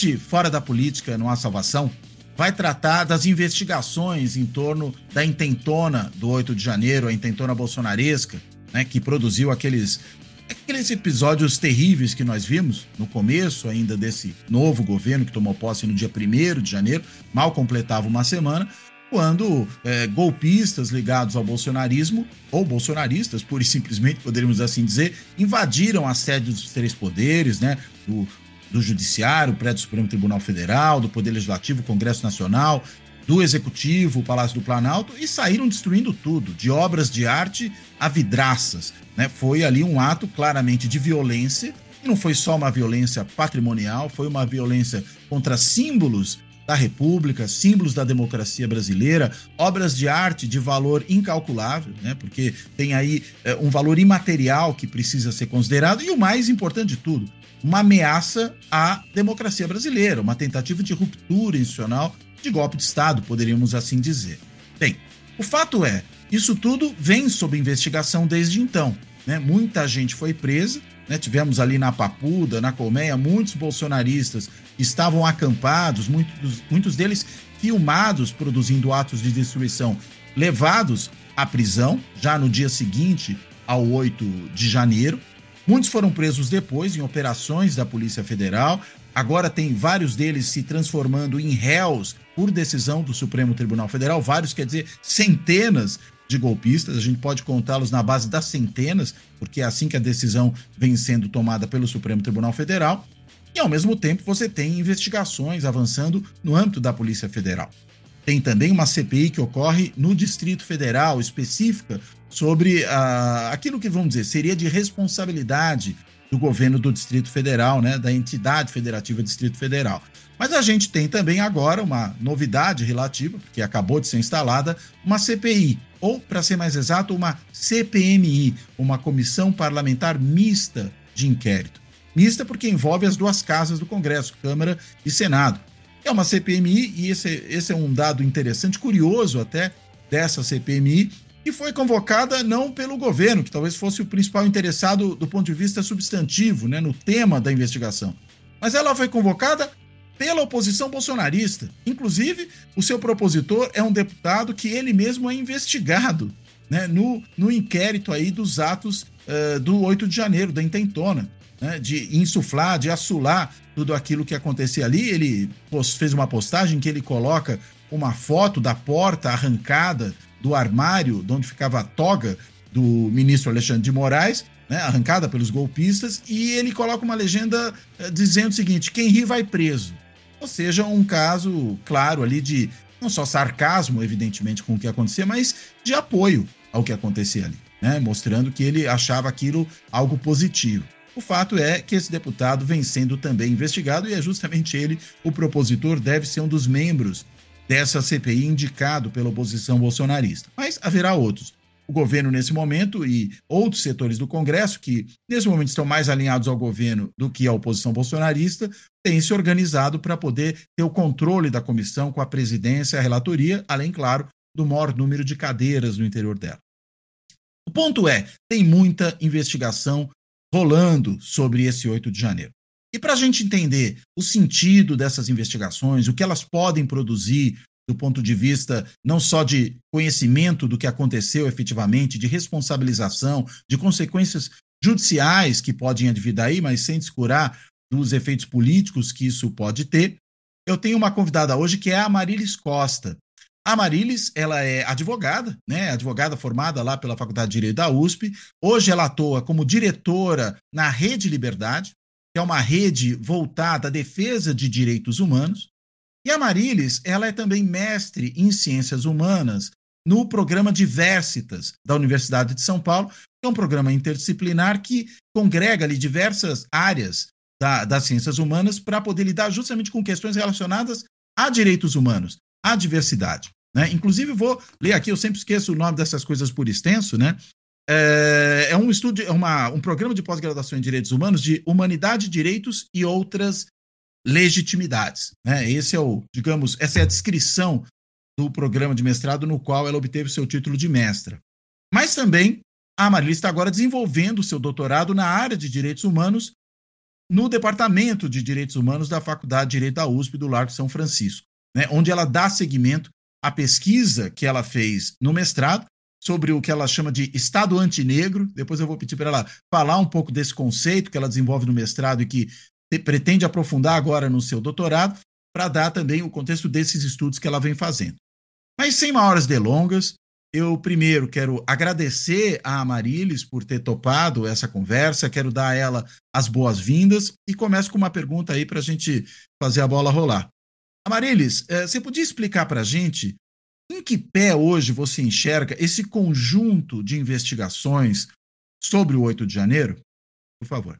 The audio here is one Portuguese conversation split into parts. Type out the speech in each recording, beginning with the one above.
Este Fora da Política Não Há Salvação vai tratar das investigações em torno da intentona do 8 de janeiro, a intentona bolsonaresca, né, que produziu aqueles, aqueles episódios terríveis que nós vimos no começo ainda desse novo governo que tomou posse no dia 1 de janeiro, mal completava uma semana, quando é, golpistas ligados ao bolsonarismo, ou bolsonaristas, pura e simplesmente, poderíamos assim dizer, invadiram a sede dos três poderes, né? Do, do Judiciário, o prédio do Supremo Tribunal Federal, do Poder Legislativo, Congresso Nacional, do Executivo, o Palácio do Planalto, e saíram destruindo tudo, de obras de arte a vidraças. Né? Foi ali um ato claramente de violência, e não foi só uma violência patrimonial, foi uma violência contra símbolos da República, símbolos da democracia brasileira, obras de arte de valor incalculável, né? Porque tem aí é, um valor imaterial que precisa ser considerado e o mais importante de tudo, uma ameaça à democracia brasileira, uma tentativa de ruptura institucional, de golpe de Estado, poderíamos assim dizer. Bem, o fato é, isso tudo vem sob investigação desde então. Né? Muita gente foi presa, né? tivemos ali na Papuda, na Colmeia, muitos bolsonaristas estavam acampados, muitos, muitos deles filmados produzindo atos de destruição, levados à prisão já no dia seguinte ao 8 de janeiro. Muitos foram presos depois em operações da Polícia Federal. Agora tem vários deles se transformando em réus por decisão do Supremo Tribunal Federal. Vários, quer dizer, centenas de golpistas. A gente pode contá-los na base das centenas, porque é assim que a decisão vem sendo tomada pelo Supremo Tribunal Federal. E, ao mesmo tempo, você tem investigações avançando no âmbito da Polícia Federal. Tem também uma CPI que ocorre no Distrito Federal, específica sobre uh, aquilo que, vamos dizer, seria de responsabilidade do governo do Distrito Federal, né, da entidade federativa Distrito Federal. Mas a gente tem também agora uma novidade relativa, que acabou de ser instalada, uma CPI, ou, para ser mais exato, uma CPMI, uma Comissão Parlamentar Mista de Inquérito. Mista porque envolve as duas casas do Congresso, Câmara e Senado. É uma CPMI, e esse, esse é um dado interessante, curioso até, dessa CPMI, que foi convocada não pelo governo, que talvez fosse o principal interessado do ponto de vista substantivo, né, no tema da investigação, mas ela foi convocada pela oposição bolsonarista. Inclusive, o seu propositor é um deputado que ele mesmo é investigado né, no, no inquérito aí dos atos uh, do 8 de janeiro, da intentona né, de insuflar, de assular tudo aquilo que acontecia ali. Ele fez uma postagem que ele coloca uma foto da porta arrancada do armário de onde ficava a toga do ministro Alexandre de Moraes, né, arrancada pelos golpistas, e ele coloca uma legenda eh, dizendo o seguinte: quem ri vai preso. Ou seja, um caso claro ali de não só sarcasmo, evidentemente, com o que acontecia, mas de apoio ao que acontecia ali, né, mostrando que ele achava aquilo algo positivo. O fato é que esse deputado vem sendo também investigado e é justamente ele, o propositor, deve ser um dos membros dessa CPI indicado pela oposição bolsonarista. Mas haverá outros. O governo, nesse momento, e outros setores do Congresso, que nesse momento estão mais alinhados ao governo do que à oposição bolsonarista, têm se organizado para poder ter o controle da comissão com a presidência a relatoria, além, claro, do maior número de cadeiras no interior dela. O ponto é: tem muita investigação rolando sobre esse 8 de janeiro. E para a gente entender o sentido dessas investigações, o que elas podem produzir do ponto de vista não só de conhecimento do que aconteceu efetivamente, de responsabilização, de consequências judiciais que podem advir daí, mas sem descurar dos efeitos políticos que isso pode ter, eu tenho uma convidada hoje que é a Marilis Costa. A Marilis, ela é advogada, né? Advogada formada lá pela Faculdade de Direito da USP. Hoje ela atua como diretora na Rede Liberdade, que é uma rede voltada à defesa de direitos humanos. E a Marilis, ela é também mestre em ciências humanas no programa Diversitas da Universidade de São Paulo, que é um programa interdisciplinar que congrega ali diversas áreas da, das ciências humanas para poder lidar justamente com questões relacionadas a direitos humanos, à diversidade. Né? Inclusive, vou ler aqui, eu sempre esqueço o nome dessas coisas por extenso, né? É, é um estudo, é uma, um programa de pós-graduação em direitos humanos de humanidade, direitos e outras legitimidades. Né? Esse é o, digamos, essa é a descrição do programa de mestrado no qual ela obteve seu título de mestra. Mas também a Marília está agora desenvolvendo seu doutorado na área de direitos humanos no Departamento de Direitos Humanos da Faculdade de Direito da USP do Largo São Francisco, né? onde ela dá seguimento à pesquisa que ela fez no mestrado sobre o que ela chama de Estado antinegro. Depois eu vou pedir para ela falar um pouco desse conceito que ela desenvolve no mestrado e que pretende aprofundar agora no seu doutorado, para dar também o contexto desses estudos que ela vem fazendo. Mas sem maiores delongas, eu primeiro quero agradecer a Amarilis por ter topado essa conversa, quero dar a ela as boas-vindas e começo com uma pergunta aí para a gente fazer a bola rolar. Amarilis, eh, você podia explicar para a gente em que pé hoje você enxerga esse conjunto de investigações sobre o 8 de janeiro? Por favor.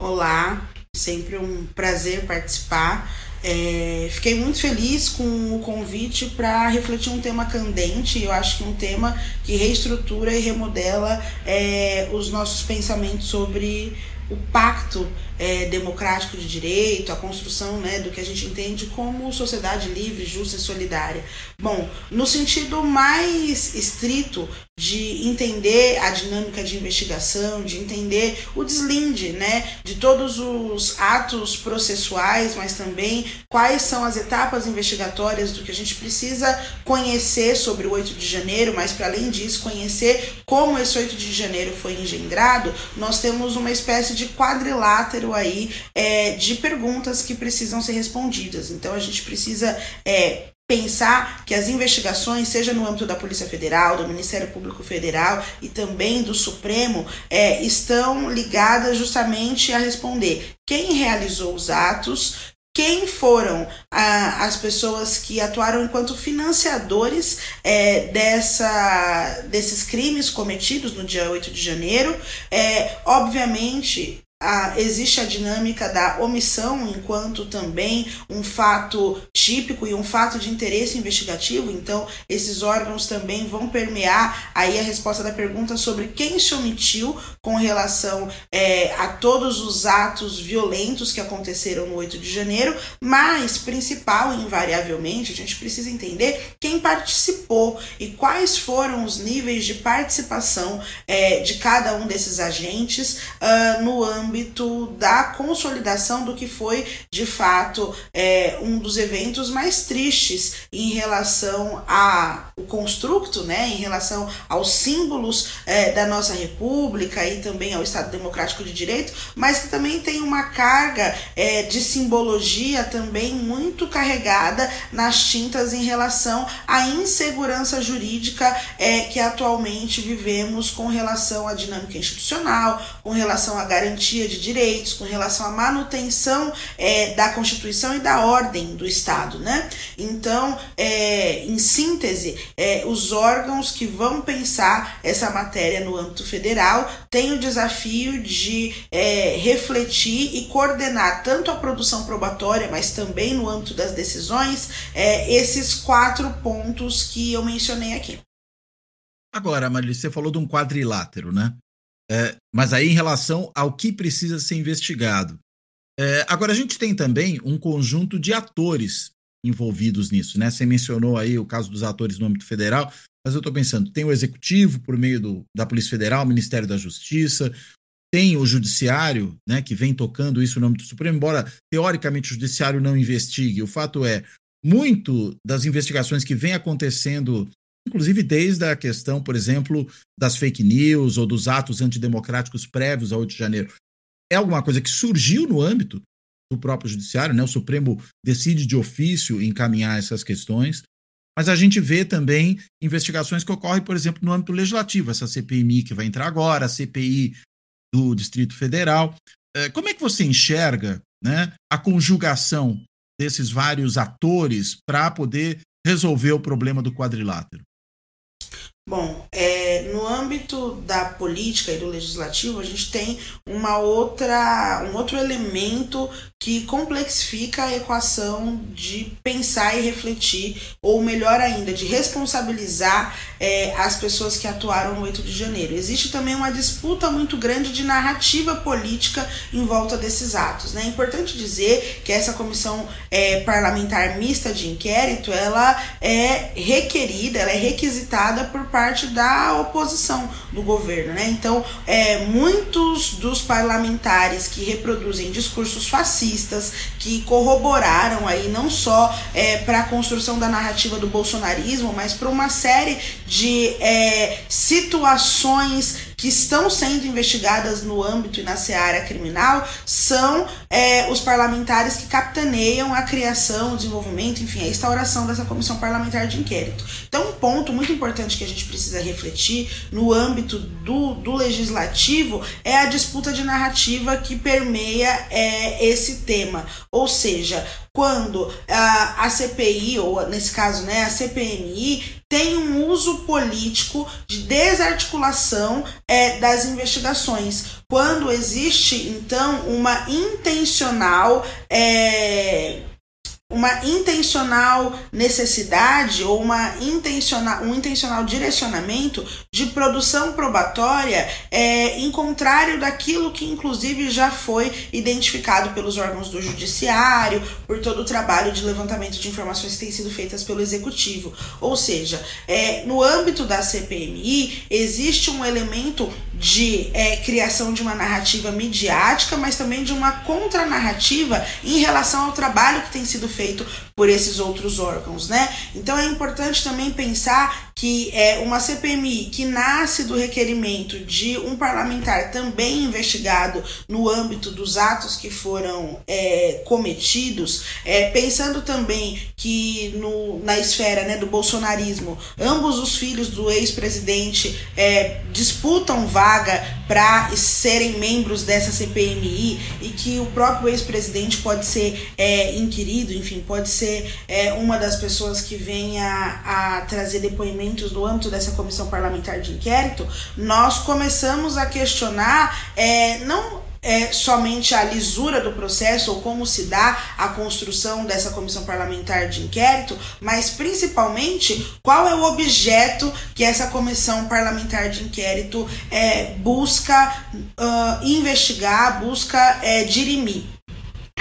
Olá, sempre um prazer participar. É, fiquei muito feliz com o convite para refletir um tema candente. Eu acho que um tema que reestrutura e remodela é, os nossos pensamentos sobre o pacto é, democrático de direito, a construção né, do que a gente entende como sociedade livre, justa e solidária. Bom, no sentido mais estrito de entender a dinâmica de investigação, de entender o deslinde né, de todos os atos processuais, mas também quais são as etapas investigatórias do que a gente precisa conhecer sobre o 8 de janeiro, mas para além disso, conhecer como esse 8 de janeiro foi engendrado, nós temos uma espécie de quadrilátero aí é, de perguntas que precisam ser respondidas. Então a gente precisa é, pensar que as investigações, seja no âmbito da Polícia Federal, do Ministério Público Federal e também do Supremo, é, estão ligadas justamente a responder quem realizou os atos, quem foram ah, as pessoas que atuaram enquanto financiadores é, dessa, desses crimes cometidos no dia 8 de janeiro. É, obviamente, a, existe a dinâmica da omissão enquanto também um fato típico e um fato de interesse investigativo. Então, esses órgãos também vão permear aí a resposta da pergunta sobre quem se omitiu com relação é, a todos os atos violentos que aconteceram no 8 de janeiro, mas principal invariavelmente a gente precisa entender quem participou e quais foram os níveis de participação é, de cada um desses agentes uh, no âmbito âmbito da consolidação do que foi, de fato, é, um dos eventos mais tristes em relação ao construto, né, em relação aos símbolos é, da nossa República e também ao Estado Democrático de Direito, mas que também tem uma carga é, de simbologia também muito carregada nas tintas em relação à insegurança jurídica é, que atualmente vivemos com relação à dinâmica institucional, com relação à garantia garantia de direitos, com relação à manutenção é, da Constituição e da ordem do Estado. Né? Então, é, em síntese, é, os órgãos que vão pensar essa matéria no âmbito federal têm o desafio de é, refletir e coordenar tanto a produção probatória, mas também no âmbito das decisões, é, esses quatro pontos que eu mencionei aqui. Agora, Marília, você falou de um quadrilátero, né? É, mas aí em relação ao que precisa ser investigado. É, agora, a gente tem também um conjunto de atores envolvidos nisso, né? Você mencionou aí o caso dos atores no âmbito federal, mas eu estou pensando, tem o executivo por meio do, da Polícia Federal, Ministério da Justiça, tem o judiciário, né, que vem tocando isso no âmbito Supremo, embora teoricamente o judiciário não investigue, o fato é, muito das investigações que vem acontecendo inclusive desde a questão, por exemplo, das fake news ou dos atos antidemocráticos prévios ao 8 de janeiro. É alguma coisa que surgiu no âmbito do próprio judiciário, né? O Supremo decide de ofício encaminhar essas questões, mas a gente vê também investigações que ocorrem, por exemplo, no âmbito legislativo, essa CPMI que vai entrar agora, a CPI do Distrito Federal. É, como é que você enxerga né, a conjugação desses vários atores para poder resolver o problema do quadrilátero? Bom, é, no âmbito da política e do legislativo, a gente tem uma outra, um outro elemento que complexifica a equação de pensar e refletir, ou melhor ainda, de responsabilizar é, as pessoas que atuaram no 8 de janeiro. Existe também uma disputa muito grande de narrativa política em volta desses atos. Né? É importante dizer que essa comissão é, parlamentar mista de inquérito ela é requerida, ela é requisitada por parte da oposição do governo. Né? Então, é, muitos dos parlamentares que reproduzem discursos fascistas, que corroboraram aí não só é, para a construção da narrativa do bolsonarismo, mas para uma série de é, situações que estão sendo investigadas no âmbito e na seara criminal são é, os parlamentares que capitaneam a criação, o desenvolvimento, enfim, a instauração dessa comissão parlamentar de inquérito. Então, um ponto muito importante que a gente precisa refletir no âmbito do, do legislativo é a disputa de narrativa que permeia é, esse tema. Ou seja, quando a, a CPI, ou nesse caso né, a CPMI, tem um uso político de desarticulação é, das investigações. Quando existe, então, uma intencional. É, uma intencional necessidade ou uma intencional, um intencional direcionamento de produção probatória é, em contrário daquilo que inclusive já foi identificado pelos órgãos do judiciário, por todo o trabalho de levantamento de informações que tem sido feitas pelo executivo. Ou seja, é, no âmbito da CPMI existe um elemento de é, criação de uma narrativa midiática, mas também de uma contranarrativa em relação ao trabalho que tem sido feito por esses outros órgãos, né? Então é importante também pensar que é uma CPMI que nasce do requerimento de um parlamentar também investigado no âmbito dos atos que foram é, cometidos, é, pensando também que no, na esfera né, do bolsonarismo, ambos os filhos do ex-presidente é, disputam vaga para serem membros dessa CPMI e que o próprio ex-presidente pode ser é, inquirido, enfim, pode ser é, uma das pessoas que venha a trazer depoimentos no âmbito dessa comissão parlamentar de inquérito, nós começamos a questionar é, não é, somente a lisura do processo ou como se dá a construção dessa comissão parlamentar de inquérito, mas principalmente qual é o objeto que essa comissão parlamentar de inquérito é, busca uh, investigar, busca é, dirimir.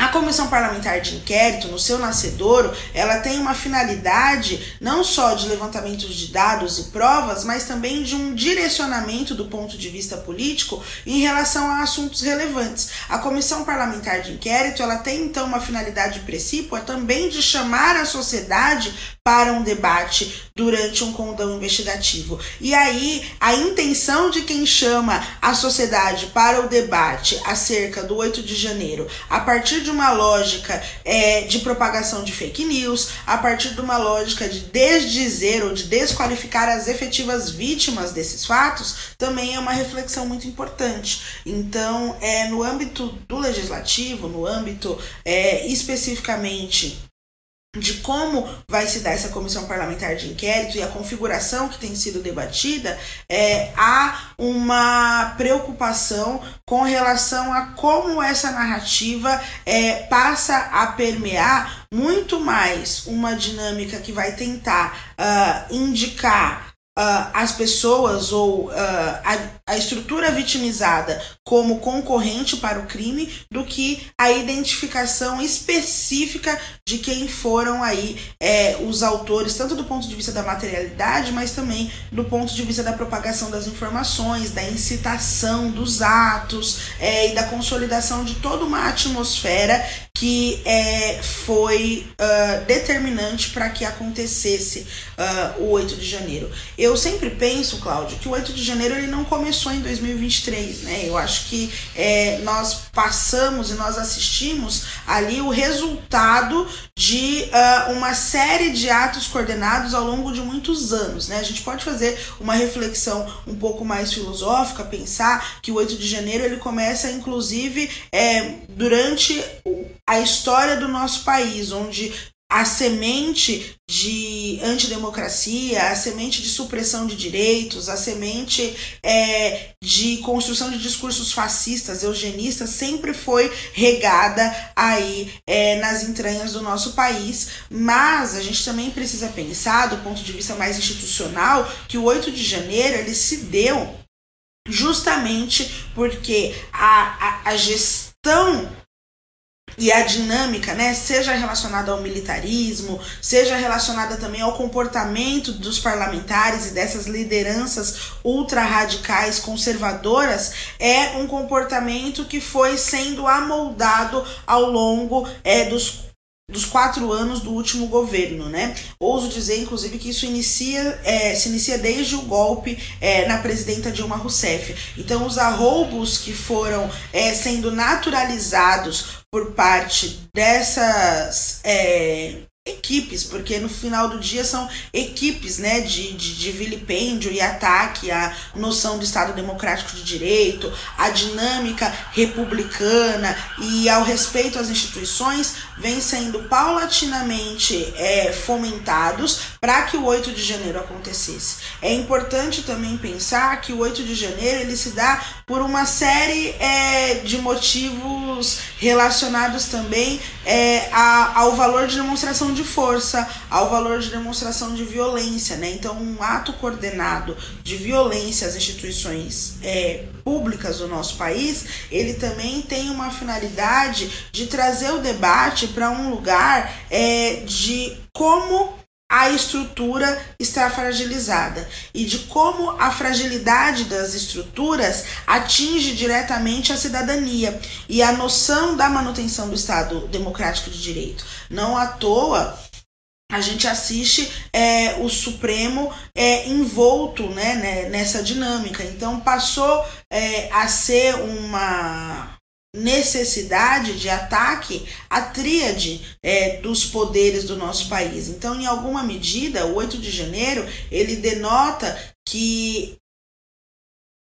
A comissão parlamentar de inquérito, no seu nascedouro, ela tem uma finalidade não só de levantamento de dados e provas, mas também de um direcionamento do ponto de vista político em relação a assuntos relevantes. A comissão parlamentar de inquérito, ela tem então uma finalidade precípua também de chamar a sociedade para um debate durante um condão investigativo. E aí, a intenção de quem chama a sociedade para o debate acerca do 8 de janeiro, a partir de uma lógica é, de propagação de fake news, a partir de uma lógica de desdizer ou de desqualificar as efetivas vítimas desses fatos, também é uma reflexão muito importante. Então, é no âmbito do legislativo, no âmbito é, especificamente de como vai se dar essa comissão parlamentar de inquérito e a configuração que tem sido debatida, é, há uma preocupação com relação a como essa narrativa é, passa a permear muito mais uma dinâmica que vai tentar uh, indicar uh, as pessoas ou uh, a, a estrutura vitimizada como concorrente para o crime do que a identificação específica de quem foram aí é, os autores, tanto do ponto de vista da materialidade, mas também do ponto de vista da propagação das informações, da incitação dos atos é, e da consolidação de toda uma atmosfera que é, foi uh, determinante para que acontecesse o 8 de janeiro. Eu sempre penso, Cláudio, que o 8 de janeiro ele não começou em 2023, né? Eu acho que é, nós passamos e nós assistimos ali o resultado de uh, uma série de atos coordenados ao longo de muitos anos, né? A gente pode fazer uma reflexão um pouco mais filosófica, pensar que o 8 de janeiro ele começa, inclusive, é, durante a história do nosso país, onde a semente de antidemocracia, a semente de supressão de direitos, a semente é, de construção de discursos fascistas, eugenistas, sempre foi regada aí é, nas entranhas do nosso país. Mas a gente também precisa pensar, do ponto de vista mais institucional, que o 8 de janeiro ele se deu justamente porque a, a, a gestão e a dinâmica, né, seja relacionada ao militarismo, seja relacionada também ao comportamento dos parlamentares e dessas lideranças ultra radicais conservadoras, é um comportamento que foi sendo amoldado ao longo é, dos dos quatro anos do último governo, né? Ouso dizer, inclusive, que isso inicia, é, se inicia desde o golpe é, na presidenta Dilma Rousseff. Então, os arroubos que foram é, sendo naturalizados por parte dessas é, equipes, porque no final do dia são equipes né, de, de, de, vilipêndio e ataque à noção do Estado Democrático de Direito, à dinâmica republicana e ao respeito às instituições, vem sendo paulatinamente é, fomentados para que o 8 de janeiro acontecesse. É importante também pensar que o 8 de janeiro ele se dá por uma série é, de motivos relacionados também é, a, ao valor de demonstração de força, ao valor de demonstração de violência, né? Então, um ato coordenado de violência às instituições é, públicas do nosso país, ele também tem uma finalidade de trazer o debate para um lugar é, de como a estrutura está fragilizada e de como a fragilidade das estruturas atinge diretamente a cidadania e a noção da manutenção do Estado democrático de direito. Não à toa a gente assiste é, o Supremo é, envolto né, né nessa dinâmica. Então passou é, a ser uma necessidade de ataque à tríade é, dos poderes do nosso país. Então, em alguma medida, o 8 de janeiro ele denota que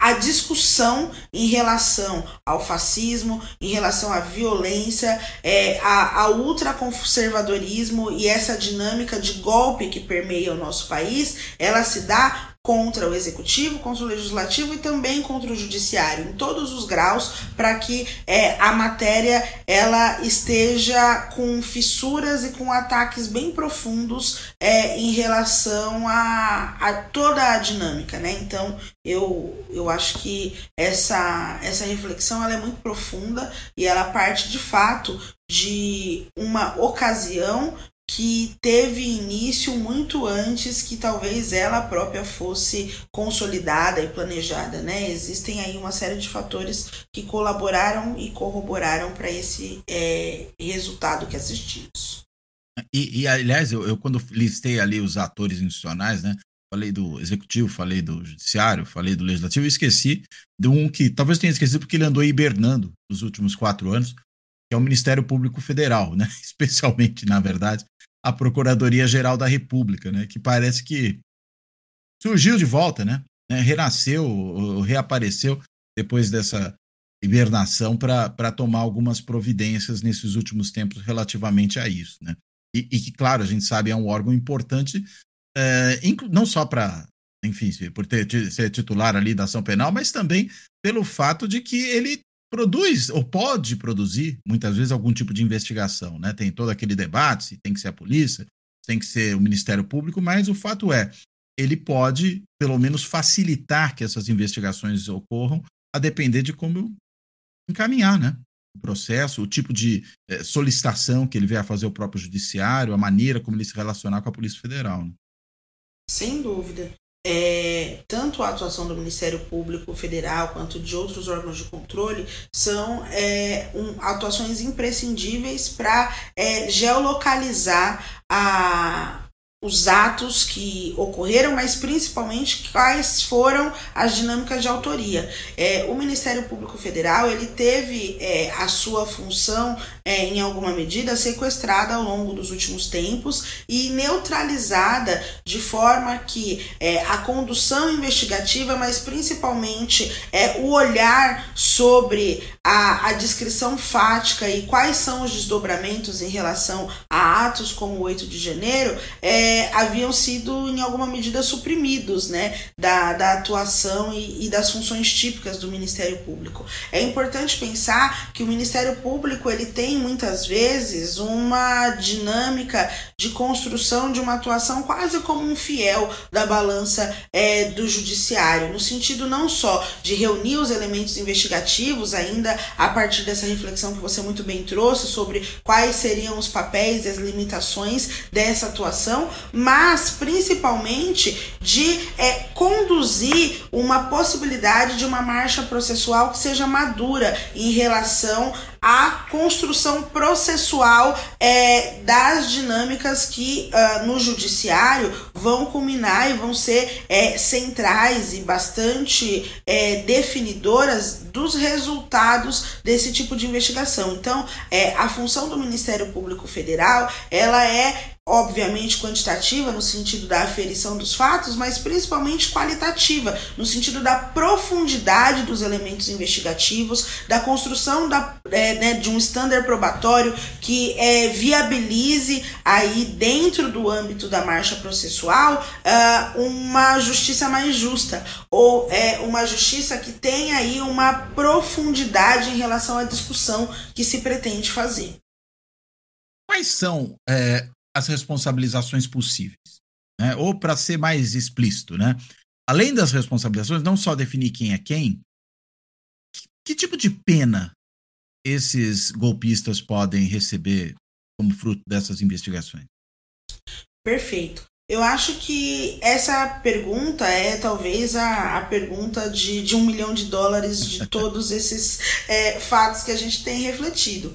a discussão em relação ao fascismo, em relação à violência, é, a, ultraconservadorismo e essa dinâmica de golpe que permeia o nosso país, ela se dá contra o executivo, contra o legislativo e também contra o judiciário, em todos os graus, para que é, a matéria ela esteja com fissuras e com ataques bem profundos é, em relação a, a toda a dinâmica, né? Então eu, eu acho que essa, essa reflexão ela é muito profunda e ela parte de fato de uma ocasião que teve início muito antes que talvez ela própria fosse consolidada e planejada, né? Existem aí uma série de fatores que colaboraram e corroboraram para esse é, resultado que assistimos. E, e aliás, eu, eu, quando listei ali os atores institucionais, né? Falei do executivo, falei do judiciário, falei do legislativo, e esqueci de um que talvez tenha esquecido porque ele andou hibernando nos últimos quatro anos, que é o Ministério Público Federal, né? Especialmente, na verdade, a Procuradoria-Geral da República, né? Que parece que surgiu de volta, né? né renasceu, reapareceu depois dessa hibernação para tomar algumas providências nesses últimos tempos relativamente a isso, né? E, e que, claro, a gente sabe é um órgão importante, é, não só para, enfim, por ter, ser titular ali da ação penal, mas também pelo fato de que ele produz ou pode produzir muitas vezes algum tipo de investigação, né? Tem todo aquele debate se tem que ser a polícia, tem que ser o Ministério Público, mas o fato é, ele pode pelo menos facilitar que essas investigações ocorram, a depender de como encaminhar, né? O processo, o tipo de é, solicitação que ele vier a fazer o próprio judiciário, a maneira como ele se relacionar com a Polícia Federal. Né? Sem dúvida é, tanto a atuação do Ministério Público Federal quanto de outros órgãos de controle são é, um, atuações imprescindíveis para é, geolocalizar a, os atos que ocorreram, mas principalmente quais foram as dinâmicas de autoria. É, o Ministério Público Federal ele teve é, a sua função é, em alguma medida sequestrada ao longo dos últimos tempos e neutralizada de forma que é, a condução investigativa, mas principalmente é, o olhar sobre a, a descrição fática e quais são os desdobramentos em relação a atos como o 8 de janeiro é, haviam sido em alguma medida suprimidos né, da, da atuação e, e, das funções típicas do Ministério Público. É importante pensar que o Ministério Público ele tem muitas vezes uma dinâmica de construção de uma atuação quase como um fiel da balança é, do judiciário, no sentido não só de reunir os elementos investigativos, ainda a partir dessa reflexão que você muito bem trouxe sobre quais seriam os papéis e as limitações dessa atuação, mas principalmente de é, conduzir uma possibilidade de uma marcha processual que seja madura em relação à construção processual é, das dinâmicas que uh, no judiciário vão culminar e vão ser é, centrais e bastante é, definidoras dos resultados desse tipo de investigação. Então, é, a função do Ministério Público Federal ela é obviamente quantitativa no sentido da aferição dos fatos, mas principalmente qualitativa no sentido da profundidade dos elementos investigativos, da construção da, é, né, de um estándar probatório que é, viabilize aí dentro do âmbito da marcha processual uh, uma justiça mais justa ou é, uma justiça que tenha aí uma profundidade em relação à discussão que se pretende fazer. Quais são é, as responsabilizações possíveis. Né? Ou, para ser mais explícito, né? além das responsabilizações, não só definir quem é quem, que, que tipo de pena esses golpistas podem receber como fruto dessas investigações? Perfeito. Eu acho que essa pergunta é talvez a, a pergunta de, de um milhão de dólares de todos esses é, fatos que a gente tem refletido.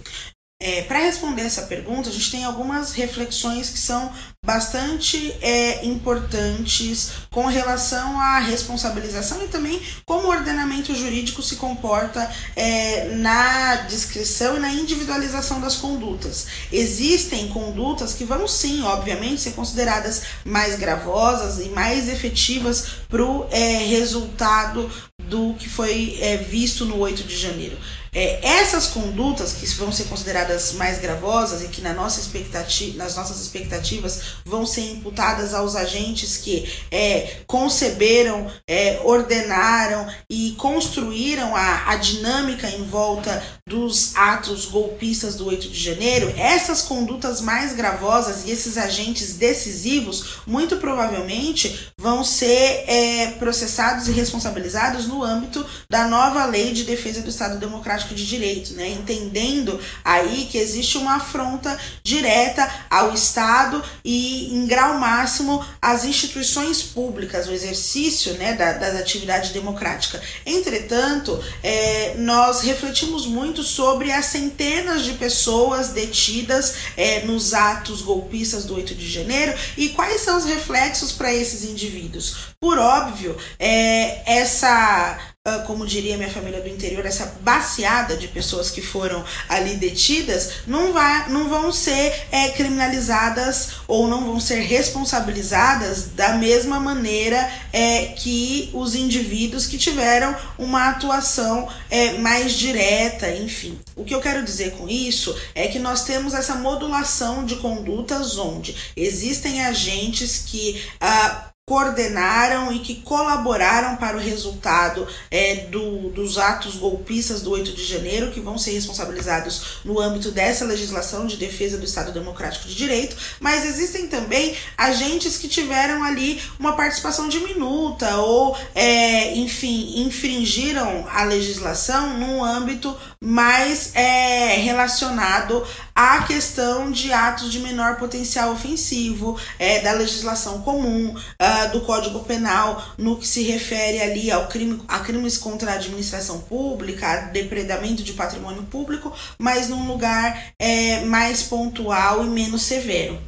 É, Para responder essa pergunta, a gente tem algumas reflexões que são bastante é, importantes com relação à responsabilização e também como o ordenamento jurídico se comporta é, na descrição e na individualização das condutas. Existem condutas que vão sim, obviamente, ser consideradas mais gravosas e mais efetivas para o é, resultado do que foi é, visto no 8 de janeiro. É, essas condutas que vão ser consideradas mais gravosas e que na nossa expectativa, nas nossas expectativas vão ser imputadas aos agentes que é, conceberam, é, ordenaram e construíram a, a dinâmica em volta dos atos golpistas do 8 de janeiro, essas condutas mais gravosas e esses agentes decisivos muito provavelmente vão ser é, processados e responsabilizados no âmbito da nova lei de defesa do Estado Democrático de direito, né? Entendendo aí que existe uma afronta direta ao Estado e, em grau máximo, às instituições públicas, o exercício né, da, da atividade democrática. Entretanto, é, nós refletimos muito sobre as centenas de pessoas detidas é, nos atos golpistas do 8 de janeiro e quais são os reflexos para esses indivíduos. Por óbvio, é, essa ah, como diria minha família do interior, essa baseada de pessoas que foram ali detidas não, vai, não vão ser é, criminalizadas ou não vão ser responsabilizadas da mesma maneira é, que os indivíduos que tiveram uma atuação é, mais direta, enfim. O que eu quero dizer com isso é que nós temos essa modulação de condutas onde existem agentes que. Uh, coordenaram e que colaboraram para o resultado é, do, dos atos golpistas do 8 de janeiro, que vão ser responsabilizados no âmbito dessa legislação de defesa do Estado Democrático de Direito, mas existem também agentes que tiveram ali uma participação diminuta ou, é, enfim, infringiram a legislação num âmbito mais é, relacionado à questão de atos de menor potencial ofensivo, é, da legislação comum, uh, do Código Penal, no que se refere ali ao crime, a crimes contra a administração pública, a depredamento de patrimônio público, mas num lugar é, mais pontual e menos severo.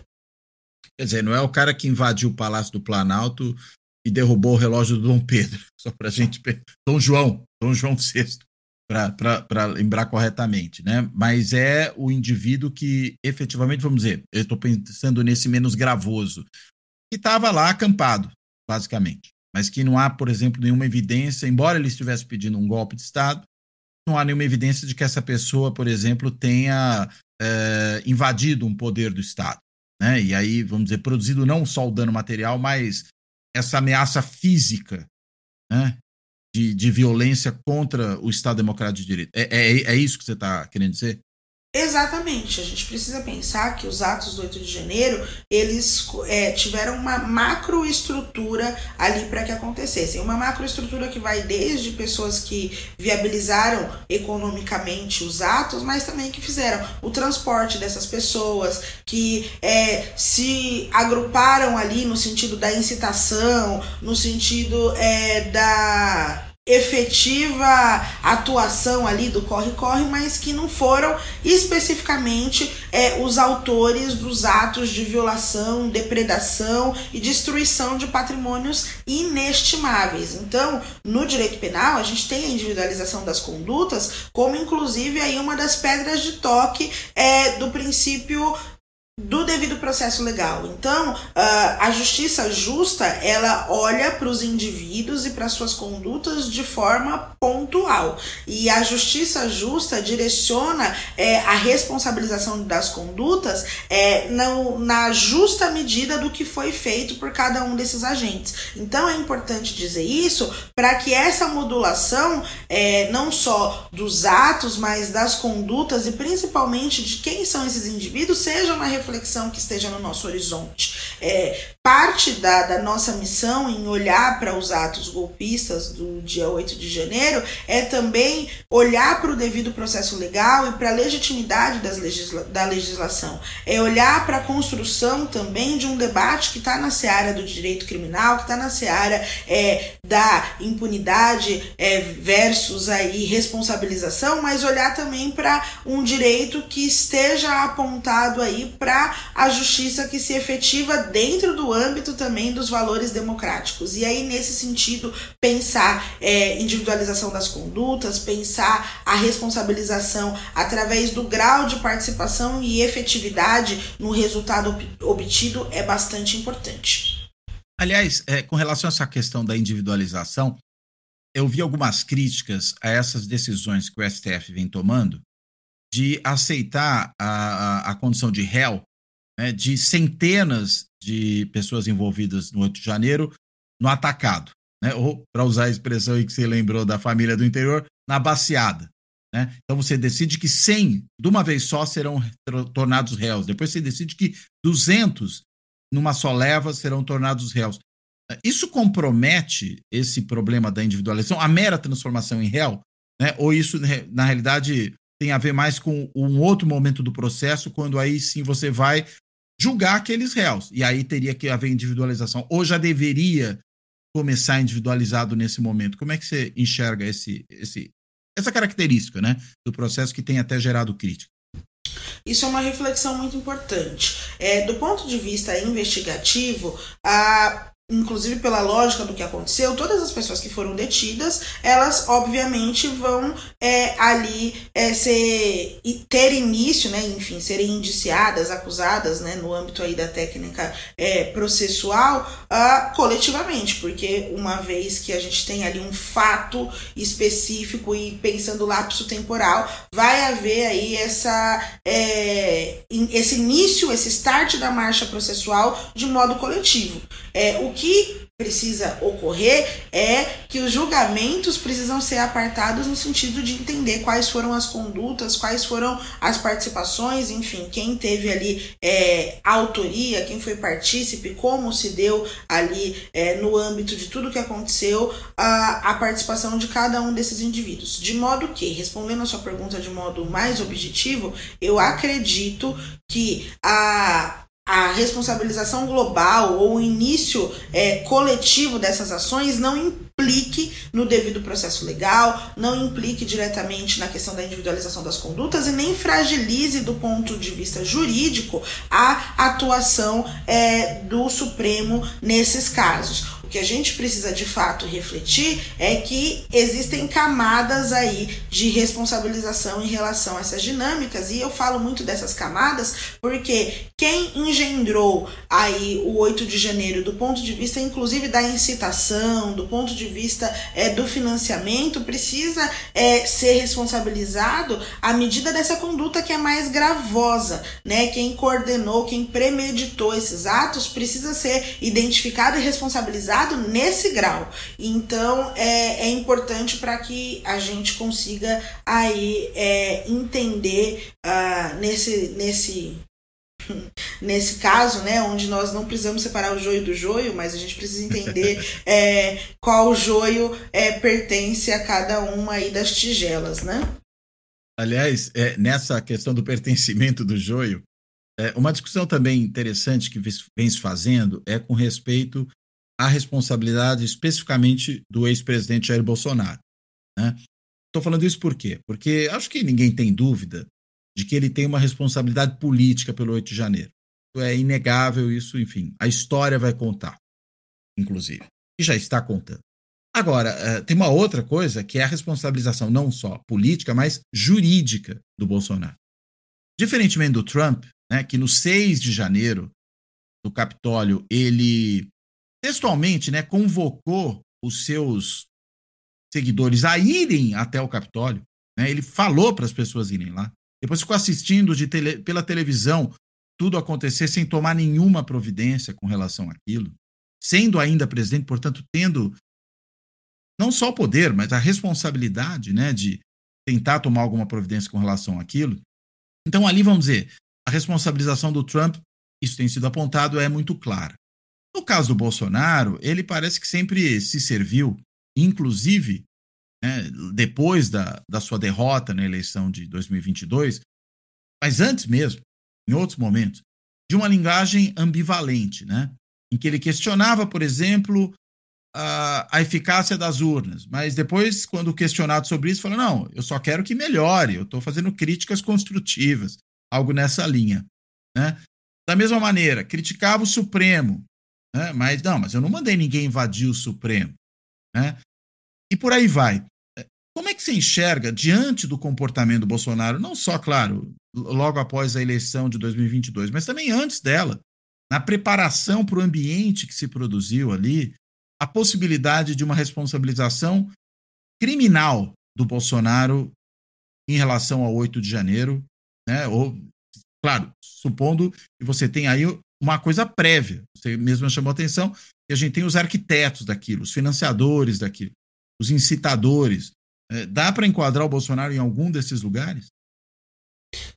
Quer dizer, não é o cara que invadiu o Palácio do Planalto e derrubou o relógio do Dom Pedro, só para gente. Dom João, Dom João VI, para lembrar corretamente, né? Mas é o indivíduo que efetivamente, vamos dizer, eu estou pensando nesse menos gravoso, que estava lá acampado, basicamente, mas que não há, por exemplo, nenhuma evidência, embora ele estivesse pedindo um golpe de Estado, não há nenhuma evidência de que essa pessoa, por exemplo, tenha é, invadido um poder do Estado. Né? E aí, vamos dizer, produzido não só o dano material, mas essa ameaça física né? de, de violência contra o Estado Democrático de Direito. É, é, é isso que você está querendo dizer? Exatamente, a gente precisa pensar que os atos do 8 de janeiro eles é, tiveram uma macroestrutura ali para que acontecessem. Uma macroestrutura que vai desde pessoas que viabilizaram economicamente os atos, mas também que fizeram o transporte dessas pessoas, que é, se agruparam ali no sentido da incitação, no sentido é, da efetiva atuação ali do corre-corre, mas que não foram especificamente é, os autores dos atos de violação, depredação e destruição de patrimônios inestimáveis. Então, no direito penal, a gente tem a individualização das condutas como inclusive aí uma das pedras de toque é, do princípio do devido processo legal. Então, a justiça justa, ela olha para os indivíduos e para suas condutas de forma pontual. E a justiça justa direciona é, a responsabilização das condutas é, não, na justa medida do que foi feito por cada um desses agentes. Então, é importante dizer isso para que essa modulação, é, não só dos atos, mas das condutas e principalmente de quem são esses indivíduos, seja uma reflexão que esteja no nosso horizonte. É, parte da, da nossa missão em olhar para os atos golpistas do dia 8 de janeiro é também olhar para o devido processo legal e para a legitimidade das legisla da legislação. É olhar para a construção também de um debate que está na seara do direito criminal, que está na seara é, da impunidade é, versus aí responsabilização, mas olhar também para um direito que esteja apontado aí para a justiça que se efetiva dentro do âmbito também dos valores democráticos. E aí, nesse sentido, pensar é, individualização das condutas, pensar a responsabilização através do grau de participação e efetividade no resultado obtido é bastante importante. Aliás, é, com relação a essa questão da individualização, eu vi algumas críticas a essas decisões que o STF vem tomando de aceitar a, a, condição de réu né, de centenas de pessoas envolvidas no 8 de janeiro no atacado, né, ou, para usar a expressão que você lembrou da família do interior, na baseada. Né? Então você decide que 100 de uma vez só serão tornados réus, depois você decide que 200 numa só leva serão tornados réus. Isso compromete esse problema da individualização, a mera transformação em réu, né? ou isso, na realidade, tem a ver mais com um outro momento do processo, quando aí sim você vai julgar aqueles réus. E aí teria que haver individualização. Ou já deveria começar individualizado nesse momento. Como é que você enxerga esse, esse, essa característica né, do processo que tem até gerado crítica? Isso é uma reflexão muito importante. É, do ponto de vista investigativo, a inclusive pela lógica do que aconteceu, todas as pessoas que foram detidas, elas obviamente vão é, ali é, ser, ter início, né, enfim, serem indiciadas, acusadas, né, no âmbito aí da técnica é, processual, uh, coletivamente, porque uma vez que a gente tem ali um fato específico e pensando lapso temporal, vai haver aí essa, é, esse início, esse start da marcha processual de modo coletivo. É, o que precisa ocorrer é que os julgamentos precisam ser apartados no sentido de entender quais foram as condutas, quais foram as participações, enfim, quem teve ali é, autoria, quem foi partícipe, como se deu ali é, no âmbito de tudo que aconteceu a, a participação de cada um desses indivíduos. De modo que, respondendo a sua pergunta de modo mais objetivo, eu acredito que a a responsabilização global ou o início é, coletivo dessas ações não implique no devido processo legal, não implique diretamente na questão da individualização das condutas e nem fragilize do ponto de vista jurídico a atuação é, do Supremo nesses casos que a gente precisa de fato refletir é que existem camadas aí de responsabilização em relação a essas dinâmicas e eu falo muito dessas camadas porque quem engendrou aí o 8 de janeiro do ponto de vista inclusive da incitação, do ponto de vista é, do financiamento, precisa é, ser responsabilizado à medida dessa conduta que é mais gravosa, né? Quem coordenou, quem premeditou esses atos precisa ser identificado e responsabilizado nesse grau. Então é, é importante para que a gente consiga aí é, entender uh, nesse, nesse nesse caso, né, onde nós não precisamos separar o joio do joio, mas a gente precisa entender é, qual joio é, pertence a cada uma aí das tigelas, né? Aliás, é, nessa questão do pertencimento do joio, é, uma discussão também interessante que vem se fazendo é com respeito a responsabilidade especificamente do ex-presidente Jair Bolsonaro. Estou né? falando isso por quê? Porque acho que ninguém tem dúvida de que ele tem uma responsabilidade política pelo 8 de janeiro. É inegável isso, enfim. A história vai contar, inclusive. E já está contando. Agora, eh, tem uma outra coisa que é a responsabilização não só política, mas jurídica do Bolsonaro. Diferentemente do Trump, né, que no 6 de janeiro do Capitólio ele textualmente, né, convocou os seus seguidores a irem até o Capitólio. Né? Ele falou para as pessoas irem lá. Depois ficou assistindo de tele, pela televisão tudo acontecer sem tomar nenhuma providência com relação àquilo, sendo ainda presidente, portanto, tendo não só o poder, mas a responsabilidade né, de tentar tomar alguma providência com relação àquilo. Então, ali, vamos dizer, a responsabilização do Trump, isso tem sido apontado, é muito clara. No caso do Bolsonaro, ele parece que sempre se serviu, inclusive né, depois da, da sua derrota na eleição de 2022, mas antes mesmo, em outros momentos, de uma linguagem ambivalente, né, em que ele questionava, por exemplo, a, a eficácia das urnas, mas depois, quando questionado sobre isso, falou: não, eu só quero que melhore, eu estou fazendo críticas construtivas, algo nessa linha. Né? Da mesma maneira, criticava o Supremo, né? Mas não, mas eu não mandei ninguém invadir o Supremo. Né? E por aí vai. Como é que você enxerga, diante do comportamento do Bolsonaro, não só, claro, logo após a eleição de 2022, mas também antes dela, na preparação para o ambiente que se produziu ali, a possibilidade de uma responsabilização criminal do Bolsonaro em relação ao 8 de janeiro, né? Ou, claro, supondo que você tem aí uma coisa prévia. Você mesmo chamou atenção que a gente tem os arquitetos daquilo, os financiadores daquilo, os incitadores. É, dá para enquadrar o Bolsonaro em algum desses lugares?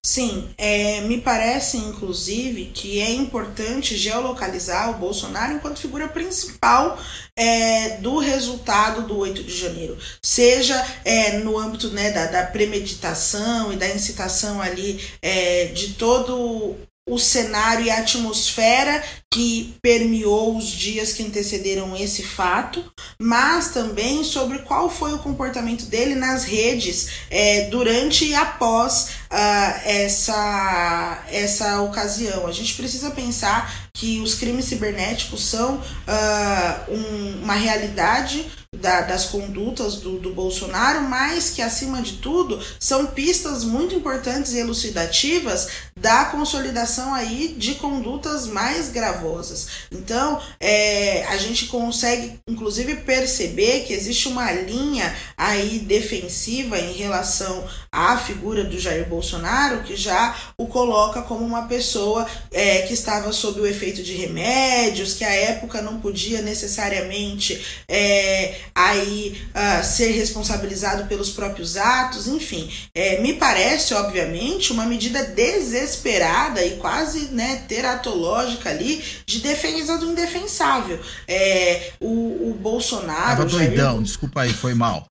Sim, é, me parece inclusive que é importante geolocalizar o Bolsonaro enquanto figura principal é, do resultado do 8 de janeiro, seja é, no âmbito né, da, da, premeditação e da incitação ali é, de todo o cenário e a atmosfera que permeou os dias que antecederam esse fato, mas também sobre qual foi o comportamento dele nas redes é, durante e após uh, essa, essa ocasião. A gente precisa pensar que os crimes cibernéticos são uh, um, uma realidade da, das condutas do, do Bolsonaro, mas que, acima de tudo, são pistas muito importantes e elucidativas da consolidação aí de condutas mais gravosas. Então, é, a gente consegue, inclusive, perceber que existe uma linha aí defensiva em relação à figura do Jair Bolsonaro, que já o coloca como uma pessoa é, que estava sob o efeito de remédios, que à época não podia necessariamente é, aí uh, ser responsabilizado pelos próprios atos, enfim. É, me parece, obviamente, uma medida desesperada e quase né, teratológica ali de defesa do indefensável. É, o, o Bolsonaro. Tava doidão, Jair... desculpa aí, foi mal.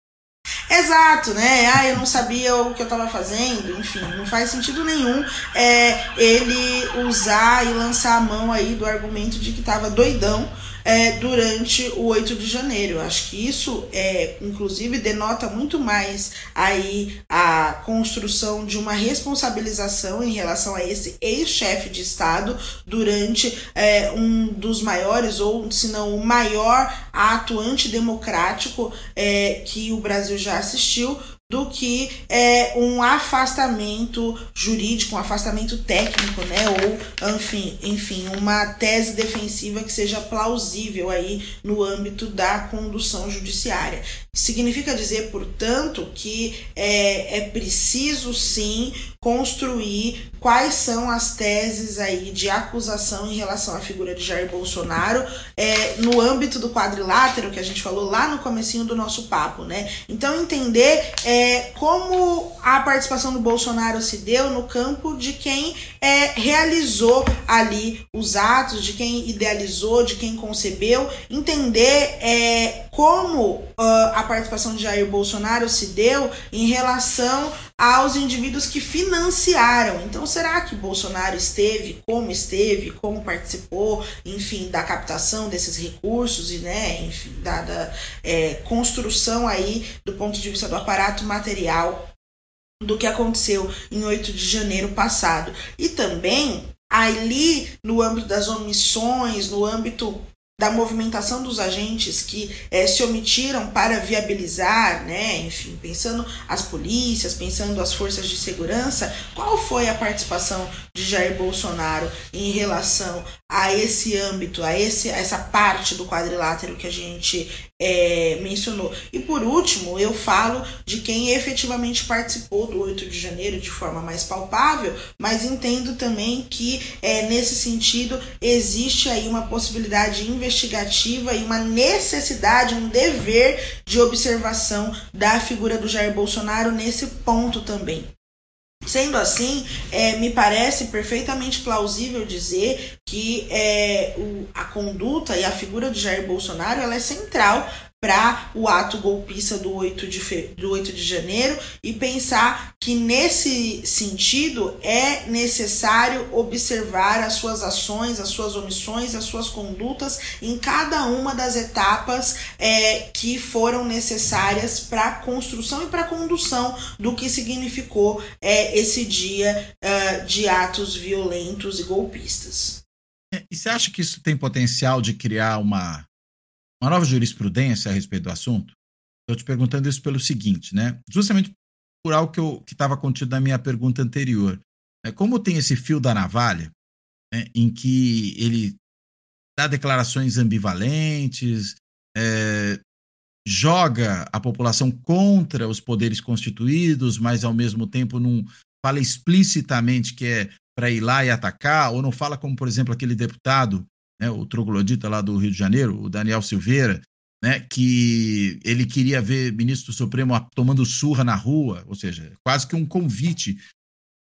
Exato, né? Ah, eu não sabia o que eu estava fazendo, enfim, não faz sentido nenhum é, ele usar e lançar a mão aí do argumento de que estava doidão é, durante o 8 de janeiro. Acho que isso, é, inclusive, denota muito mais aí a construção de uma responsabilização em relação a esse ex-chefe de Estado durante é, um dos maiores, ou se não o maior ato antidemocrático é, que o Brasil já assistiu, do que é, um afastamento jurídico, um afastamento técnico, né? Ou, enfim, enfim, uma tese defensiva que seja plausível aí no âmbito da condução judiciária. Significa dizer, portanto, que é, é preciso sim construir quais são as teses aí de acusação em relação à figura de Jair Bolsonaro é, no âmbito do quadrilátero que a gente falou lá no comecinho do nosso papo, né? Então entender é, como a participação do Bolsonaro se deu no campo de quem é, realizou ali os atos, de quem idealizou, de quem concebeu, entender é, como uh, a participação de Jair Bolsonaro se deu em relação aos indivíduos que financiaram. Então, será que Bolsonaro esteve, como esteve, como participou, enfim, da captação desses recursos e, né, enfim, da, da é, construção aí do ponto de vista do aparato material do que aconteceu em 8 de janeiro passado. E também ali no âmbito das omissões, no âmbito da movimentação dos agentes que é, se omitiram para viabilizar, né, enfim, pensando as polícias, pensando as forças de segurança, qual foi a participação de Jair Bolsonaro em relação a esse âmbito, a esse, a essa parte do quadrilátero que a gente é, mencionou. E por último, eu falo de quem efetivamente participou do 8 de janeiro de forma mais palpável, mas entendo também que é, nesse sentido existe aí uma possibilidade investigativa e uma necessidade, um dever de observação da figura do Jair Bolsonaro nesse ponto também. Sendo assim, é, me parece perfeitamente plausível dizer que é, o, a conduta e a figura de Jair Bolsonaro ela é central para o ato golpista do 8, de fe... do 8 de janeiro e pensar que nesse sentido é necessário observar as suas ações, as suas omissões, as suas condutas em cada uma das etapas é, que foram necessárias para a construção e para a condução do que significou é, esse dia uh, de atos violentos e golpistas. E você acha que isso tem potencial de criar uma uma nova jurisprudência a respeito do assunto? Estou te perguntando isso pelo seguinte, né? Justamente por algo que estava contido na minha pergunta anterior. É, como tem esse fio da navalha, né, em que ele dá declarações ambivalentes, é, joga a população contra os poderes constituídos, mas ao mesmo tempo não fala explicitamente que é para ir lá e atacar, ou não fala como, por exemplo, aquele deputado né, o troglodita lá do Rio de Janeiro, o Daniel Silveira, né, que ele queria ver ministro do Supremo tomando surra na rua, ou seja, quase que um convite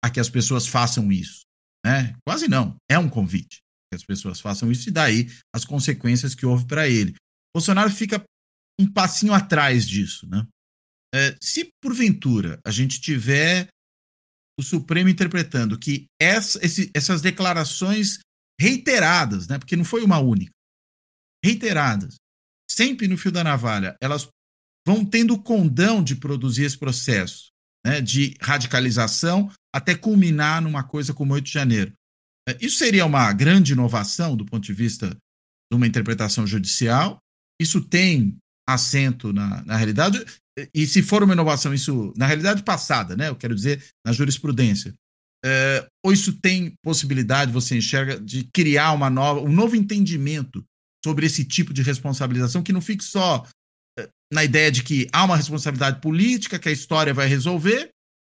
a que as pessoas façam isso. Né? Quase não, é um convite que as pessoas façam isso e daí as consequências que houve para ele. Bolsonaro fica um passinho atrás disso. Né? É, se porventura a gente tiver o Supremo interpretando que essa, esse, essas declarações reiteradas, né? Porque não foi uma única. Reiteradas. Sempre no fio da navalha, elas vão tendo condão de produzir esse processo né, de radicalização até culminar numa coisa como 8 de janeiro. É, isso seria uma grande inovação do ponto de vista de uma interpretação judicial. Isso tem assento na, na realidade, e se for uma inovação, isso na realidade passada, né? Eu quero dizer, na jurisprudência. É, ou isso tem possibilidade, você enxerga, de criar uma nova, um novo entendimento sobre esse tipo de responsabilização que não fique só é, na ideia de que há uma responsabilidade política que a história vai resolver,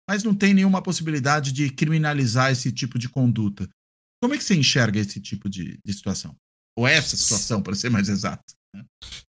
mas não tem nenhuma possibilidade de criminalizar esse tipo de conduta. Como é que você enxerga esse tipo de, de situação? Ou essa situação, para ser mais exato? Né?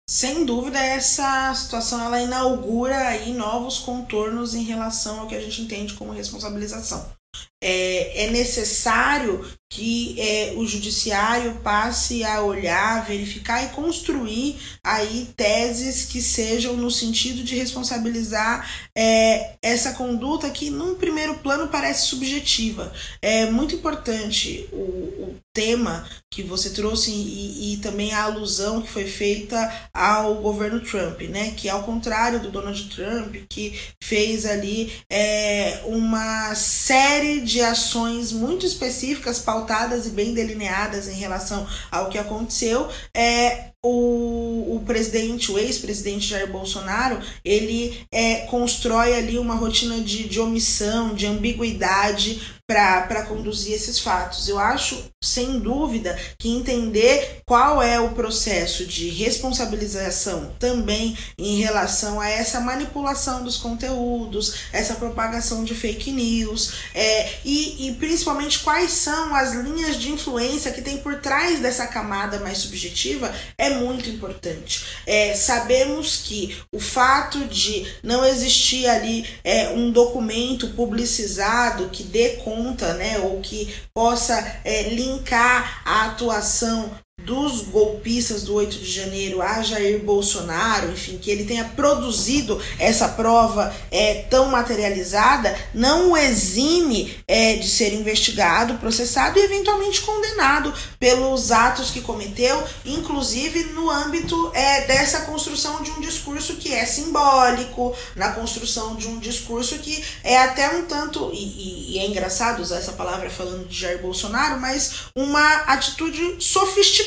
Sem dúvida, essa situação ela inaugura aí novos contornos em relação ao que a gente entende como responsabilização. É, é necessário que é, o judiciário passe a olhar, verificar e construir aí teses que sejam no sentido de responsabilizar é, essa conduta que num primeiro plano parece subjetiva. É muito importante o, o tema que você trouxe e, e, também a alusão que foi feita ao governo Trump, né? Que ao contrário do Donald Trump, que fez ali é, uma série de ações muito específicas, pautadas e bem delineadas em relação ao que aconteceu, é, o, o presidente, o ex-presidente Jair Bolsonaro, ele é, constrói ali uma rotina de, de omissão, de ambiguidade para conduzir esses fatos. Eu acho, sem dúvida, que entender qual é o processo de responsabilização também em relação a essa manipulação dos conteúdos, essa propagação de fake news, é, e, e principalmente quais são as linhas de influência que tem por trás dessa camada mais subjetiva é muito importante. É, sabemos que o fato de não existir ali é, um documento publicizado que dê conta, né, ou que possa é, linkar a atuação dos golpistas do 8 de janeiro a Jair Bolsonaro, enfim, que ele tenha produzido essa prova é, tão materializada, não o exime é, de ser investigado, processado e eventualmente condenado pelos atos que cometeu, inclusive no âmbito é, dessa construção de um discurso que é simbólico, na construção de um discurso que é até um tanto, e, e é engraçado usar essa palavra falando de Jair Bolsonaro, mas uma atitude sofisticada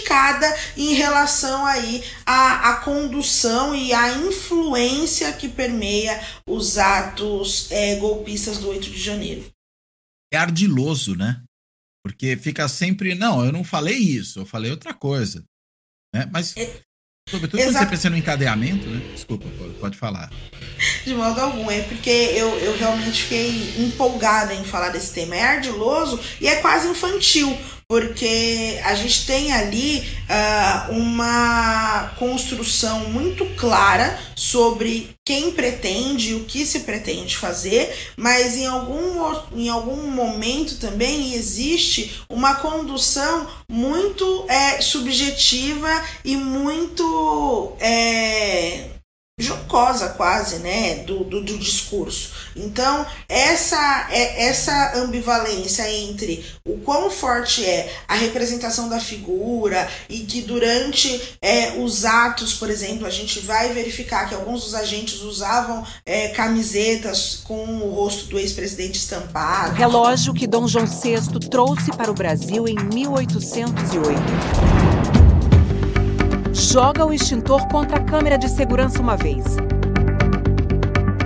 em relação aí à, à condução e à influência que permeia os atos é, golpistas do 8 de janeiro. É ardiloso, né? Porque fica sempre, não, eu não falei isso, eu falei outra coisa. Né? Mas, é, sobretudo quando você pensa no encadeamento, né? Desculpa, pode falar. De modo algum, é porque eu, eu realmente fiquei empolgada em falar desse tema. É ardiloso e é quase infantil, porque a gente tem ali uh, uma construção muito clara sobre quem pretende, o que se pretende fazer, mas em algum, em algum momento também existe uma condução muito é, subjetiva e muito. É, jocosa quase, né, do, do, do, discurso. Então, essa, é, essa ambivalência entre o quão forte é a representação da figura e que durante é, os atos, por exemplo, a gente vai verificar que alguns dos agentes usavam é, camisetas com o rosto do ex-presidente estampado. Relógio que Dom João VI trouxe para o Brasil em 1808 joga o extintor contra a câmera de segurança uma vez.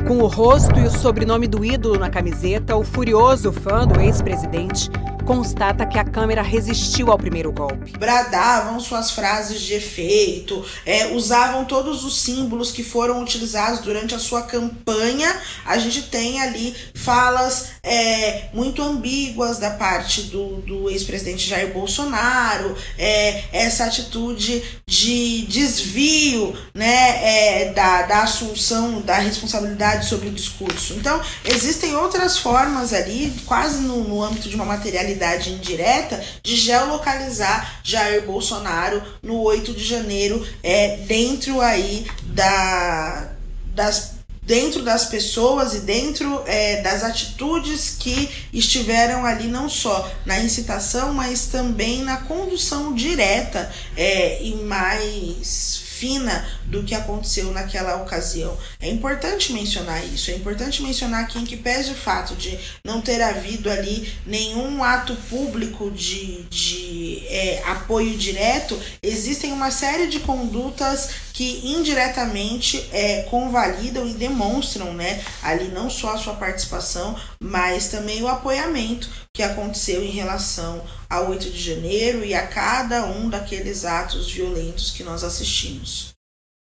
Com o rosto e o sobrenome do ídolo na camiseta, o furioso fã do ex-presidente constata que a câmera resistiu ao primeiro golpe. Bradavam suas frases de efeito, é, usavam todos os símbolos que foram utilizados durante a sua campanha. A gente tem ali falas é, muito ambíguas da parte do, do ex-presidente Jair Bolsonaro, é, essa atitude de desvio né, é, da, da assunção da responsabilidade sobre o discurso. Então, existem outras formas ali, quase no, no âmbito de uma materialidade indireta de geolocalizar Jair Bolsonaro no 8 de janeiro, é, dentro aí da, das dentro das pessoas e dentro é, das atitudes que estiveram ali não só na incitação, mas também na condução direta é, e mais fina do que aconteceu naquela ocasião. É importante mencionar isso, é importante mencionar que, em que pese o fato de não ter havido ali nenhum ato público de, de é, apoio direto, existem uma série de condutas que indiretamente é, convalidam e demonstram né, ali não só a sua participação, mas também o apoiamento que aconteceu em relação a 8 de janeiro e a cada um daqueles atos violentos que nós assistimos.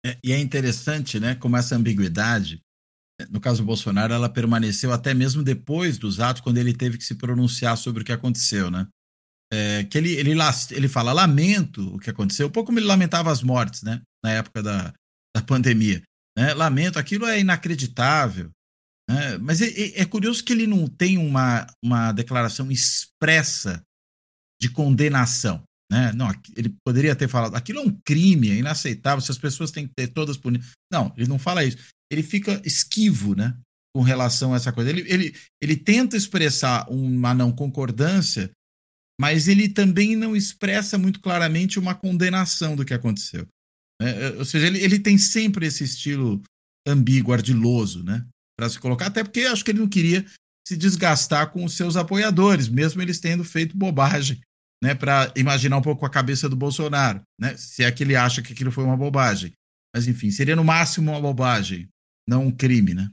É, e é interessante, né, como essa ambiguidade, no caso do Bolsonaro, ela permaneceu até mesmo depois dos atos, quando ele teve que se pronunciar sobre o que aconteceu, né? É, que ele, ele, ele fala, lamento o que aconteceu, um pouco como ele lamentava as mortes, né? Na época da, da pandemia. Né? Lamento, aquilo é inacreditável. É, mas é, é, curioso que ele não tem uma, uma declaração expressa de condenação. Né? Não, ele poderia ter falado, aquilo é um crime, é inaceitável, se as pessoas têm que ter todas punidas. Não, ele não fala isso. Ele fica esquivo, né? Com relação a essa coisa. Ele, ele, ele tenta expressar uma não concordância, mas ele também não expressa muito claramente uma condenação do que aconteceu. Né? Ou seja, ele, ele tem sempre esse estilo ambíguo, ardiloso, né? Para se colocar, até porque acho que ele não queria se desgastar com os seus apoiadores, mesmo eles tendo feito bobagem né, para imaginar um pouco a cabeça do Bolsonaro, né, se é que ele acha que aquilo foi uma bobagem. Mas enfim, seria no máximo uma bobagem, não um crime, né?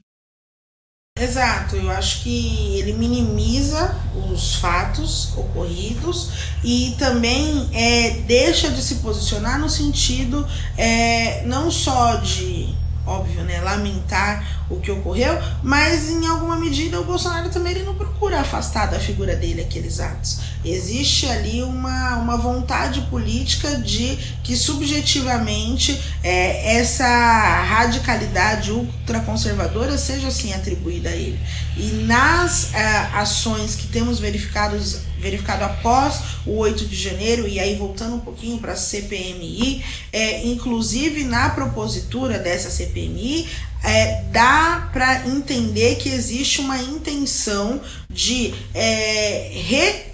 Exato, eu acho que ele minimiza os fatos ocorridos e também é, deixa de se posicionar no sentido é, não só de, óbvio, né, lamentar o que ocorreu, mas em alguma medida o Bolsonaro também ele não procura afastar da figura dele aqueles atos. Existe ali uma, uma vontade política de que subjetivamente é, essa radicalidade ultraconservadora seja assim atribuída a ele. E nas é, ações que temos verificados verificado após o 8 de janeiro, e aí voltando um pouquinho para a CPMI, é, inclusive na propositura dessa CPMI, é, dá para entender que existe uma intenção de é,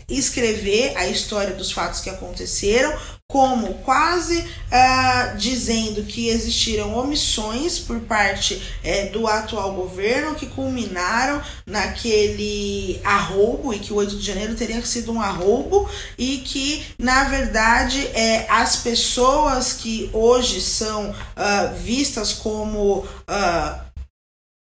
reescrever a história dos fatos que aconteceram, como quase uh, dizendo que existiram omissões por parte é, do atual governo que culminaram naquele arroubo e que o 8 de janeiro teria sido um arroubo e que na verdade é, as pessoas que hoje são uh, vistas como uh,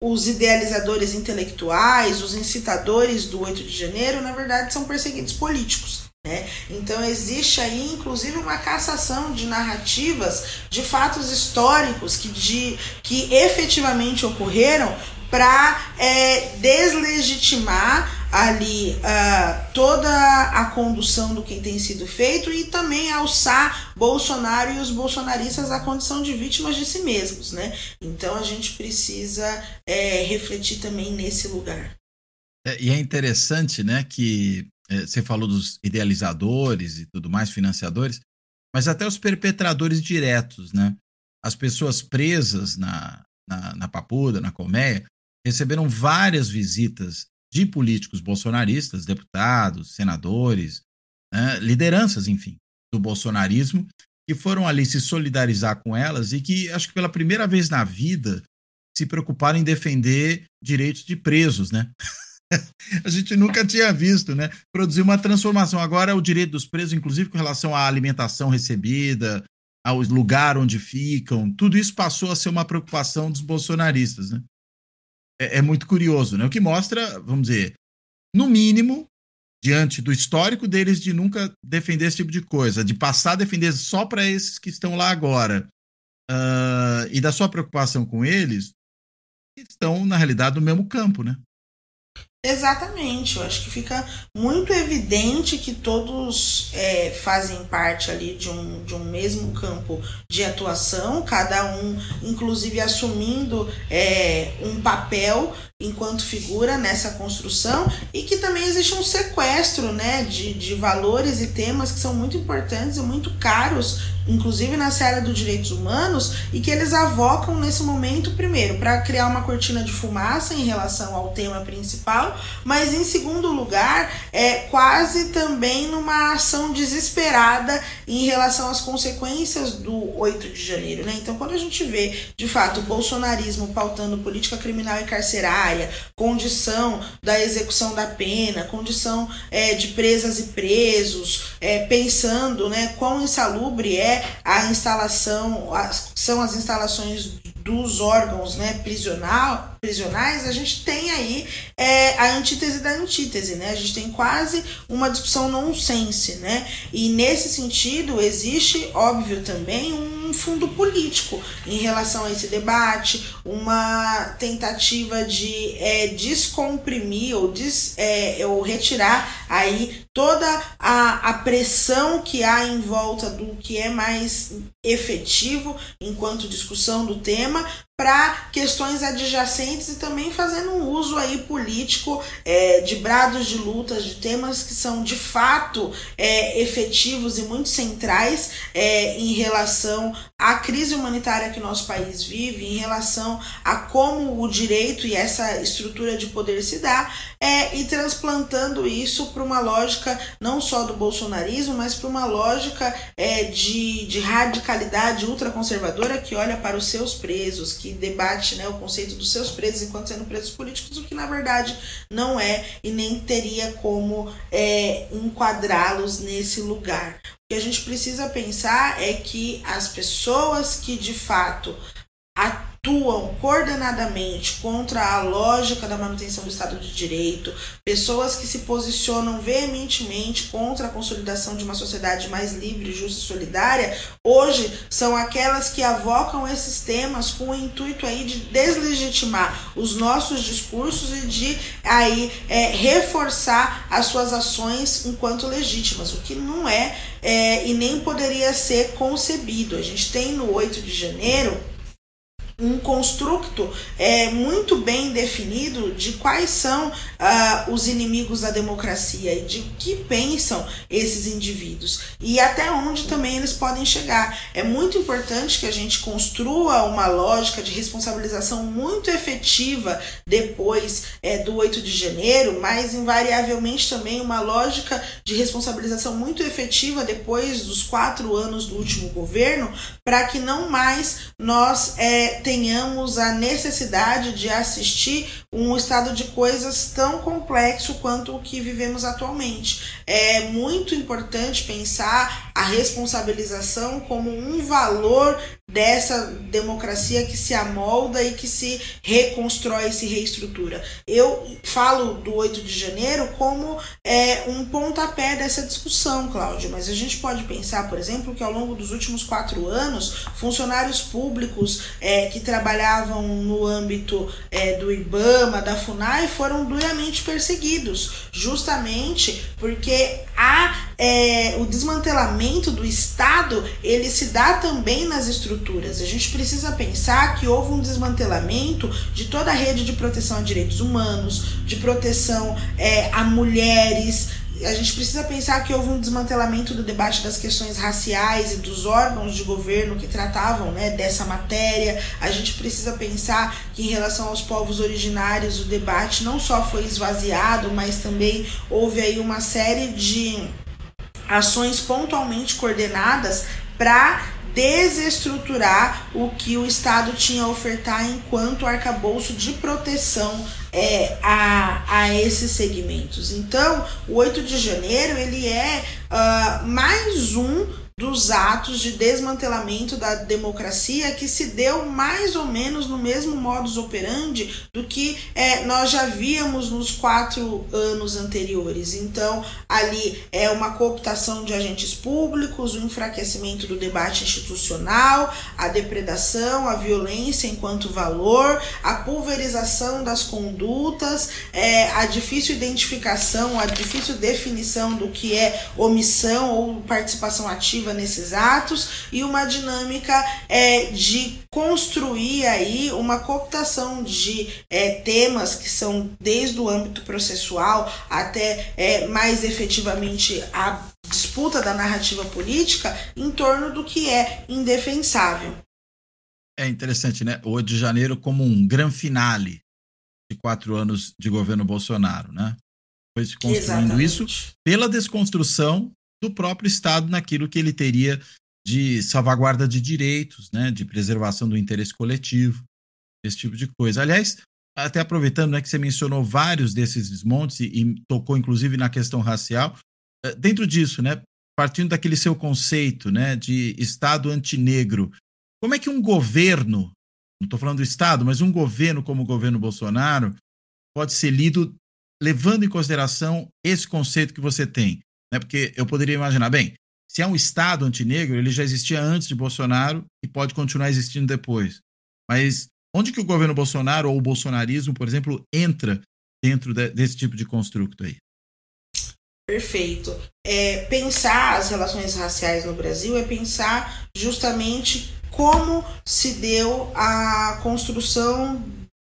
os idealizadores intelectuais, os incitadores do 8 de janeiro, na verdade são perseguidos políticos. Né? Então existe aí inclusive uma cassação de narrativas de fatos históricos que, de, que efetivamente ocorreram para é, deslegitimar ali uh, toda a condução do que tem sido feito e também alçar Bolsonaro e os bolsonaristas à condição de vítimas de si mesmos, né? Então a gente precisa é, refletir também nesse lugar. É, e é interessante, né, que você falou dos idealizadores e tudo mais, financiadores, mas até os perpetradores diretos, né? As pessoas presas na, na, na Papuda, na Colmeia, receberam várias visitas de políticos bolsonaristas, deputados, senadores, né? lideranças, enfim, do bolsonarismo, que foram ali se solidarizar com elas e que, acho que pela primeira vez na vida, se preocuparam em defender direitos de presos, né? a gente nunca tinha visto, né? Produzir uma transformação. Agora, o direito dos presos, inclusive com relação à alimentação recebida, ao lugar onde ficam, tudo isso passou a ser uma preocupação dos bolsonaristas, né? É, é muito curioso, né? O que mostra, vamos dizer, no mínimo, diante do histórico deles de nunca defender esse tipo de coisa, de passar a defender só para esses que estão lá agora, uh, e da sua preocupação com eles, estão, na realidade, no mesmo campo, né? Exatamente, eu acho que fica muito evidente que todos é, fazem parte ali de um, de um mesmo campo de atuação, cada um, inclusive, assumindo é, um papel enquanto figura nessa construção e que também existe um sequestro né, de, de valores e temas que são muito importantes e muito caros, inclusive na série dos direitos humanos, e que eles avocam nesse momento, primeiro, para criar uma cortina de fumaça em relação ao tema principal, mas em segundo lugar, é quase também numa ação desesperada em relação às consequências do 8 de janeiro. Né? Então, quando a gente vê, de fato, o bolsonarismo pautando política criminal e carcerária, condição da execução da pena, condição é, de presas e presos, é, pensando né, quão insalubre é a instalação, as, são as instalações dos órgãos né, prisional, prisionais, a gente tem aí é, a antítese da antítese, né? A gente tem quase uma discussão nonsense, né? E nesse sentido existe, óbvio, também um fundo político em relação a esse debate, uma tentativa de é, descomprimir ou, des, é, ou retirar aí toda a, a pressão que há em volta do que é mais efetivo enquanto discussão do tema para questões adjacentes e também fazendo um uso aí político é, de brados de lutas, de temas que são de fato é, efetivos e muito centrais é, em relação à crise humanitária que nosso país vive, em relação a como o direito e essa estrutura de poder se dá, é, e transplantando isso para uma lógica não só do bolsonarismo, mas para uma lógica é, de, de radicalidade ultraconservadora que olha para os seus presos, que debate né, o conceito dos seus presos enquanto sendo presos políticos, o que na verdade não é e nem teria como é, enquadrá-los nesse lugar. O que a gente precisa pensar é que as pessoas que de fato atuam coordenadamente contra a lógica da manutenção do Estado de Direito, pessoas que se posicionam veementemente contra a consolidação de uma sociedade mais livre, justa e solidária, hoje são aquelas que avocam esses temas com o intuito aí de deslegitimar os nossos discursos e de aí é, reforçar as suas ações enquanto legítimas, o que não é, é e nem poderia ser concebido. A gente tem no 8 de janeiro um construto é, muito bem definido de quais são uh, os inimigos da democracia e de que pensam esses indivíduos e até onde também eles podem chegar. É muito importante que a gente construa uma lógica de responsabilização muito efetiva depois é, do 8 de janeiro, mas invariavelmente também uma lógica de responsabilização muito efetiva depois dos quatro anos do último governo, para que não mais nós é, tenhamos a necessidade de assistir um estado de coisas tão complexo quanto o que vivemos atualmente. É muito importante pensar a responsabilização como um valor dessa democracia que se amolda e que se reconstrói, se reestrutura. Eu falo do 8 de janeiro como é, um pontapé dessa discussão, Cláudio, mas a gente pode pensar, por exemplo, que ao longo dos últimos quatro anos, funcionários públicos é, que trabalhavam no âmbito é, do IBAMA, da FUNAI, foram duramente perseguidos, justamente porque há é, o desmantelamento do Estado ele se dá também nas estruturas. A gente precisa pensar que houve um desmantelamento de toda a rede de proteção a direitos humanos, de proteção é, a mulheres. A gente precisa pensar que houve um desmantelamento do debate das questões raciais e dos órgãos de governo que tratavam né, dessa matéria. A gente precisa pensar que, em relação aos povos originários, o debate não só foi esvaziado, mas também houve aí uma série de ações pontualmente coordenadas para desestruturar o que o Estado tinha a ofertar enquanto arcabouço de proteção é, a, a esses segmentos. Então, o 8 de janeiro ele é uh, mais um dos atos de desmantelamento da democracia que se deu mais ou menos no mesmo modus operandi do que é, nós já víamos nos quatro anos anteriores. Então, ali é uma cooptação de agentes públicos, o enfraquecimento do debate institucional, a depredação, a violência enquanto valor, a pulverização das condutas, é, a difícil identificação, a difícil definição do que é omissão ou participação ativa nesses atos e uma dinâmica é, de construir aí uma cooptação de é, temas que são desde o âmbito processual até é, mais efetivamente a disputa da narrativa política em torno do que é indefensável. É interessante, né? O 8 de janeiro como um grande finale de quatro anos de governo Bolsonaro, né? Foi se construindo Exatamente. isso pela desconstrução do próprio Estado naquilo que ele teria de salvaguarda de direitos, né, de preservação do interesse coletivo, esse tipo de coisa. Aliás, até aproveitando né, que você mencionou vários desses desmontes e, e tocou inclusive na questão racial, eh, dentro disso, né, partindo daquele seu conceito né, de Estado antinegro, como é que um governo, não estou falando do Estado, mas um governo como o governo Bolsonaro pode ser lido levando em consideração esse conceito que você tem? Né? Porque eu poderia imaginar, bem, se é um Estado antinegro, ele já existia antes de Bolsonaro e pode continuar existindo depois. Mas onde que o governo Bolsonaro ou o bolsonarismo, por exemplo, entra dentro de, desse tipo de construto aí? Perfeito. É, pensar as relações raciais no Brasil é pensar justamente como se deu a construção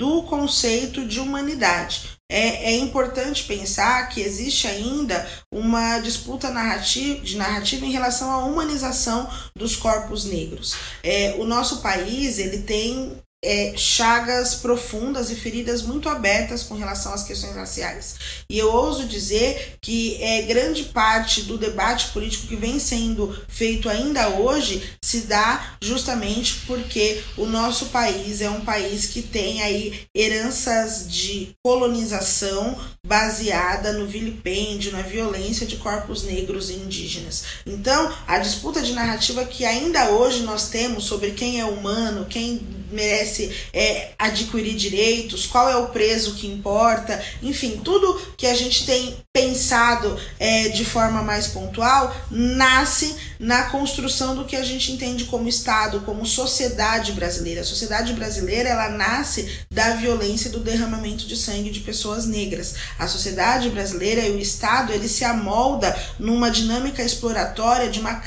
do conceito de humanidade. É, é, importante pensar que existe ainda uma disputa narrativa, de narrativa em relação à humanização dos corpos negros. É, o nosso país ele tem é, chagas profundas e feridas muito abertas com relação às questões raciais. E eu ouso dizer que é, grande parte do debate político que vem sendo feito ainda hoje se dá justamente porque o nosso país é um país que tem aí heranças de colonização baseada no vilipêndio, na violência de corpos negros e indígenas. Então, a disputa de narrativa que ainda hoje nós temos sobre quem é humano, quem merece é, adquirir direitos, qual é o preço que importa, enfim, tudo que a gente tem pensado é, de forma mais pontual nasce na construção do que a gente entende como Estado, como sociedade brasileira. A sociedade brasileira ela nasce da violência e do derramamento de sangue de pessoas negras. A sociedade brasileira e o Estado ele se amolda numa dinâmica exploratória de uma,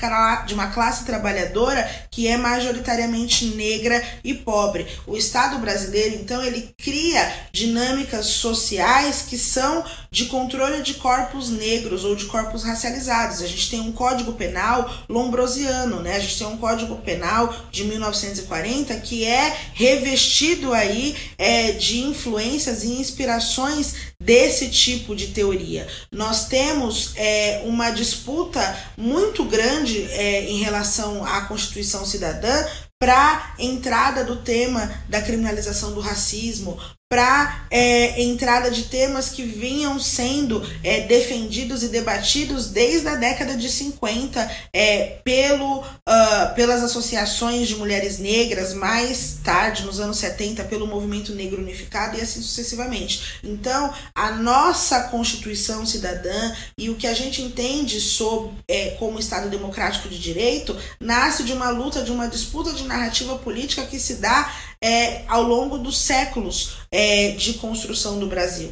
de uma classe trabalhadora que é majoritariamente negra e pobre pobre. O Estado brasileiro, então, ele cria dinâmicas sociais que são de controle de corpos negros ou de corpos racializados. A gente tem um código penal lombrosiano, né? A gente tem um código penal de 1940 que é revestido aí é, de influências e inspirações desse tipo de teoria. Nós temos é, uma disputa muito grande é, em relação à Constituição Cidadã para entrada do tema da criminalização do racismo, para é, entrada de temas que vinham sendo é, defendidos e debatidos desde a década de 50 é, pelo, uh, pelas associações de mulheres negras, mais tarde, nos anos 70, pelo movimento negro unificado e assim sucessivamente. Então, a nossa Constituição cidadã e o que a gente entende sobre, é, como Estado democrático de direito nasce de uma luta, de uma disputa de narrativa política que se dá é, ao longo dos séculos é, de construção do Brasil.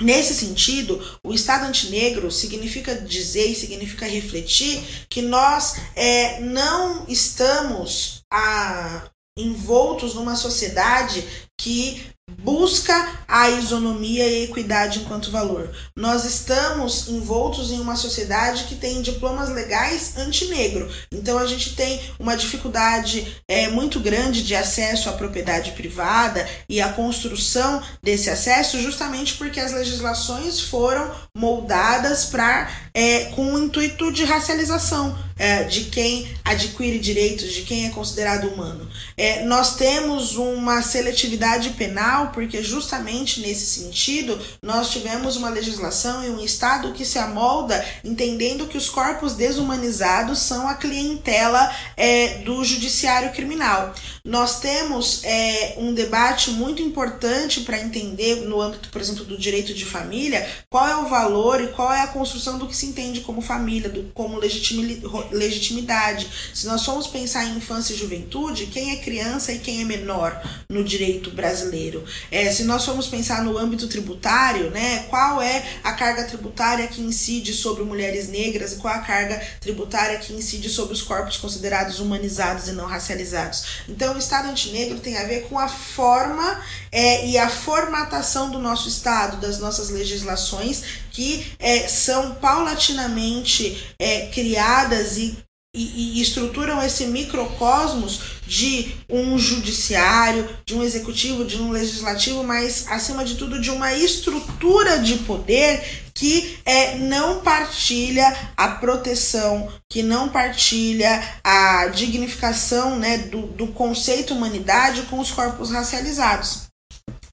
Nesse sentido, o Estado antinegro significa dizer e significa refletir que nós é, não estamos a, envoltos numa sociedade que busca a isonomia e a equidade enquanto valor. Nós estamos envoltos em uma sociedade que tem diplomas legais antinegro. Então a gente tem uma dificuldade é, muito grande de acesso à propriedade privada e a construção desse acesso, justamente porque as legislações foram moldadas para é, com o intuito de racialização é, de quem adquire direitos, de quem é considerado humano. É, nós temos uma seletividade penal, porque justamente nesse sentido nós tivemos uma legislação e um Estado que se amolda entendendo que os corpos desumanizados são a clientela é, do judiciário criminal. Nós temos é, um debate muito importante para entender, no âmbito, por exemplo, do direito de família, qual é o valor e qual é a construção do que se entende como família, do, como legitimidade. Se nós formos pensar em infância e juventude, quem é criança e quem é menor no direito brasileiro? É, se nós formos pensar no âmbito tributário, né, qual é a carga tributária que incide sobre mulheres negras e qual a carga tributária que incide sobre os corpos considerados humanizados e não racializados? Então, o Estado antinegro tem a ver com a forma é, e a formatação do nosso Estado, das nossas legislações, que é, são paulatinamente é, criadas e e, e, estruturam esse microcosmos de um judiciário, de um executivo, de um legislativo, mas acima de tudo de uma estrutura de poder que é, não partilha a proteção, que não partilha a dignificação né, do, do conceito humanidade com os corpos racializados.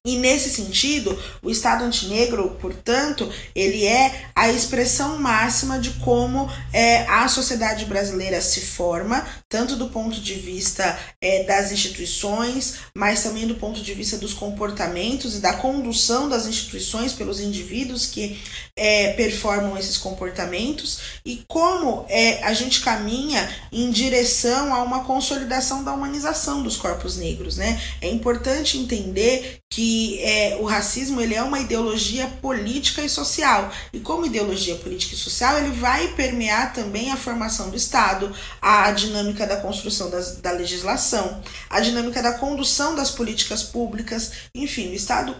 E nesse sentido, o Estado antinegro, portanto, ele é a expressão máxima de como é, a sociedade brasileira se forma, tanto do ponto de vista é, das instituições, mas também do ponto de vista dos comportamentos e da condução das instituições pelos indivíduos que é, performam esses comportamentos e como é, a gente caminha em direção a uma consolidação da humanização dos corpos negros. Né? É importante entender que é, o racismo ele é uma ideologia política e social. E como ideologia política e social, ele vai permear também a formação do Estado, a dinâmica da construção das, da legislação, a dinâmica da condução das políticas públicas. Enfim, o Estado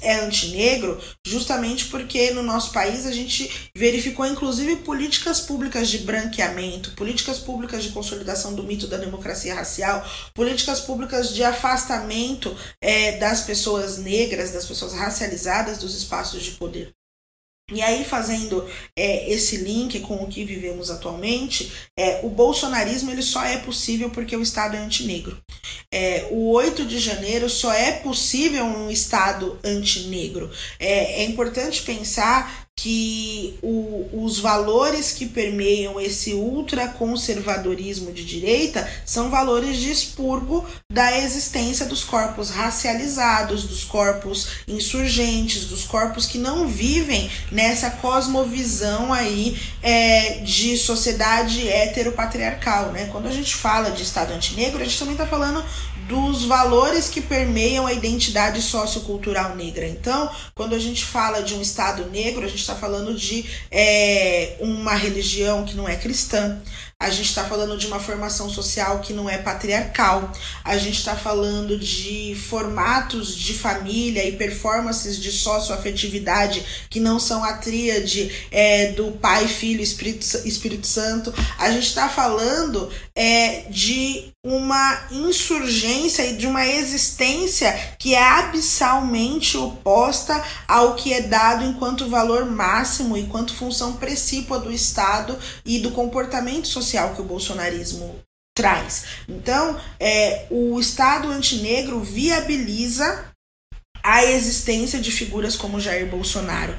é antinegro justamente porque no nosso país a gente verificou inclusive políticas públicas de branqueamento, políticas públicas de consolidação do mito da democracia racial, políticas públicas de afastamento é, das pessoas negras, das pessoas racializadas dos espaços de poder. E aí, fazendo é, esse link com o que vivemos atualmente, é, o bolsonarismo ele só é possível porque o Estado é antinegro. É, o 8 de janeiro só é possível um Estado antinegro. É, é importante pensar que o, os valores que permeiam esse ultraconservadorismo de direita são valores de expurgo da existência dos corpos racializados, dos corpos insurgentes, dos corpos que não vivem nessa cosmovisão aí é, de sociedade heteropatriarcal. Né? Quando a gente fala de Estado antinegro, a gente também está falando dos valores que permeiam a identidade sociocultural negra. Então, quando a gente fala de um Estado negro, a gente está falando de é, uma religião que não é cristã, a gente está falando de uma formação social que não é patriarcal, a gente está falando de formatos de família e performances de socioafetividade que não são a tríade é, do Pai, Filho Espírito, Espírito Santo, a gente está falando é, de uma insurgência e de uma existência que é abissalmente oposta ao que é dado enquanto valor máximo, enquanto função precípua do Estado e do comportamento social que o bolsonarismo traz. Então, é, o Estado antinegro viabiliza a existência de figuras como Jair Bolsonaro.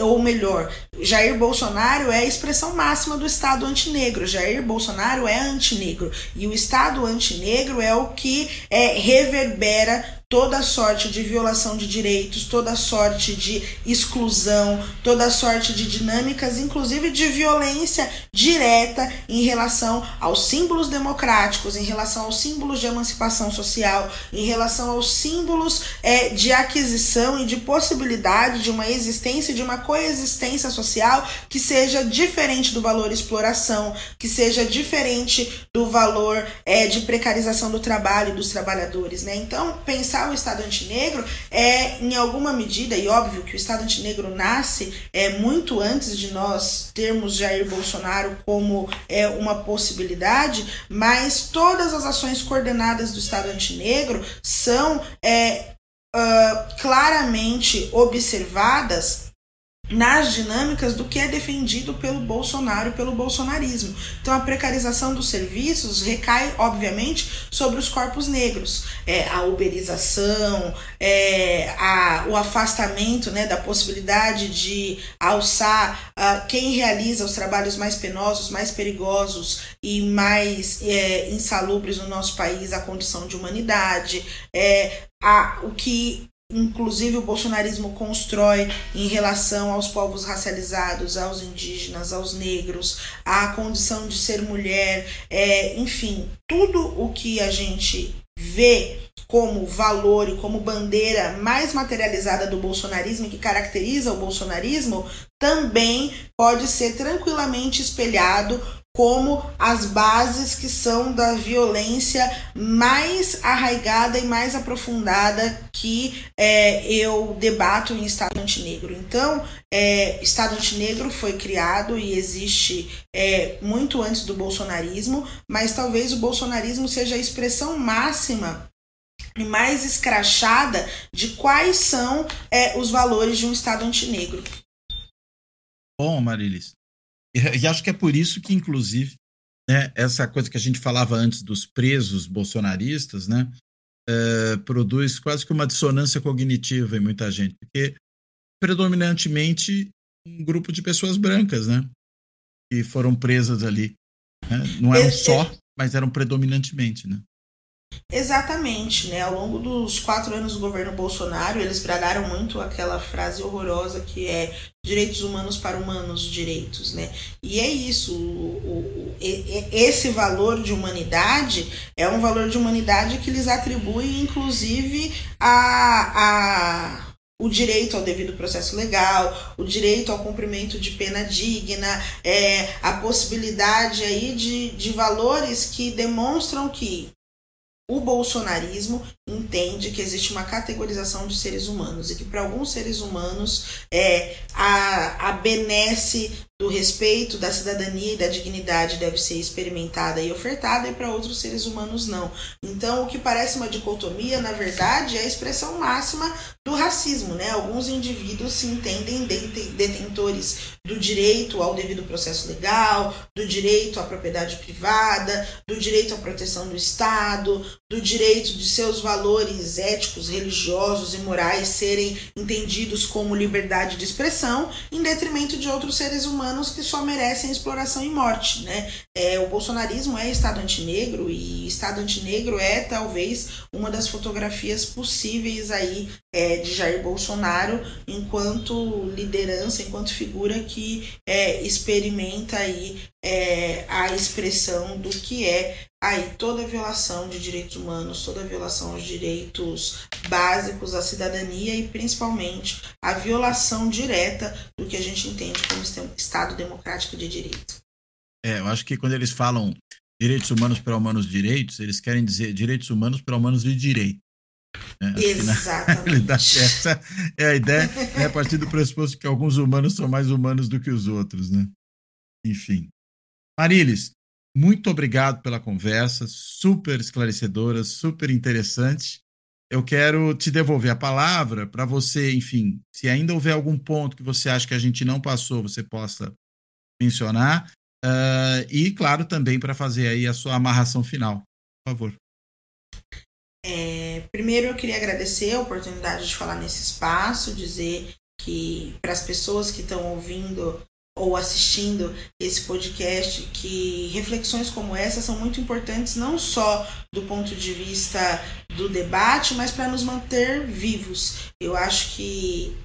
Ou melhor, Jair Bolsonaro é a expressão máxima do Estado antinegro. Jair Bolsonaro é antinegro. E o Estado antinegro é o que é, reverbera toda sorte de violação de direitos, toda sorte de exclusão, toda sorte de dinâmicas, inclusive de violência direta em relação aos símbolos democráticos, em relação aos símbolos de emancipação social, em relação aos símbolos é, de aquisição e de possibilidade de uma existência, de uma coexistência social que seja diferente do valor exploração, que seja diferente do valor é, de precarização do trabalho dos trabalhadores. Né? Então, pensar o Estado antinegro é, em alguma medida, e óbvio que o Estado antinegro nasce é, muito antes de nós termos Jair Bolsonaro como é, uma possibilidade, mas todas as ações coordenadas do Estado antinegro são é, uh, claramente observadas nas dinâmicas do que é defendido pelo Bolsonaro e pelo bolsonarismo. Então a precarização dos serviços recai, obviamente, sobre os corpos negros. É, a uberização, é, a, o afastamento né, da possibilidade de alçar uh, quem realiza os trabalhos mais penosos, mais perigosos e mais é, insalubres no nosso país, a condição de humanidade, é, a, o que inclusive o bolsonarismo constrói em relação aos povos racializados, aos indígenas, aos negros, à condição de ser mulher, é, enfim, tudo o que a gente vê como valor e como bandeira mais materializada do bolsonarismo que caracteriza o bolsonarismo também pode ser tranquilamente espelhado como as bases que são da violência mais arraigada e mais aprofundada que é, eu debato em Estado Antinegro. Então, é, Estado Antinegro foi criado e existe é, muito antes do bolsonarismo, mas talvez o bolsonarismo seja a expressão máxima e mais escrachada de quais são é, os valores de um Estado antinegro. Bom, Marilis, e acho que é por isso que, inclusive, né, essa coisa que a gente falava antes dos presos bolsonaristas, né, é, produz quase que uma dissonância cognitiva em muita gente, porque predominantemente um grupo de pessoas brancas, né, que foram presas ali. Né? Não eram só, mas eram predominantemente, né? Exatamente, né? Ao longo dos quatro anos do governo Bolsonaro, eles bradaram muito aquela frase horrorosa que é direitos humanos para humanos direitos, né? E é isso, o, o, esse valor de humanidade é um valor de humanidade que lhes atribui, inclusive, a, a o direito ao devido processo legal, o direito ao cumprimento de pena digna, é, a possibilidade aí de, de valores que demonstram que o bolsonarismo entende que existe uma categorização de seres humanos e que para alguns seres humanos é, a, a benesse do respeito, da cidadania e da dignidade deve ser experimentada e ofertada e para outros seres humanos não. Então, o que parece uma dicotomia, na verdade, é a expressão máxima do racismo, né? Alguns indivíduos se entendem detentores do direito ao devido processo legal, do direito à propriedade privada, do direito à proteção do Estado, do direito de seus valores éticos, religiosos e morais serem entendidos como liberdade de expressão, em detrimento de outros seres humanos que só merecem exploração e morte, né? É, o bolsonarismo é Estado antinegro e Estado antinegro é talvez uma das fotografias possíveis aí é, de Jair Bolsonaro enquanto liderança, enquanto figura que é, experimenta aí é, a expressão do que é aí toda violação de direitos humanos, toda violação aos direitos básicos à cidadania e principalmente a violação direta do que a gente entende como Estado democrático de direito. É, eu acho que quando eles falam direitos humanos para humanos direitos, eles querem dizer direitos humanos para humanos de direito. Né? Exatamente. essa é a ideia, né, a partir do pressuposto que alguns humanos são mais humanos do que os outros, né? Enfim. Marilis, muito obrigado pela conversa, super esclarecedora, super interessante. Eu quero te devolver a palavra para você, enfim, se ainda houver algum ponto que você acha que a gente não passou, você possa mencionar. Uh, e, claro, também para fazer aí a sua amarração final. Por favor. É, primeiro eu queria agradecer a oportunidade de falar nesse espaço, dizer que para as pessoas que estão ouvindo ou assistindo esse podcast que reflexões como essa são muito importantes não só do ponto de vista do debate, mas para nos manter vivos. Eu acho que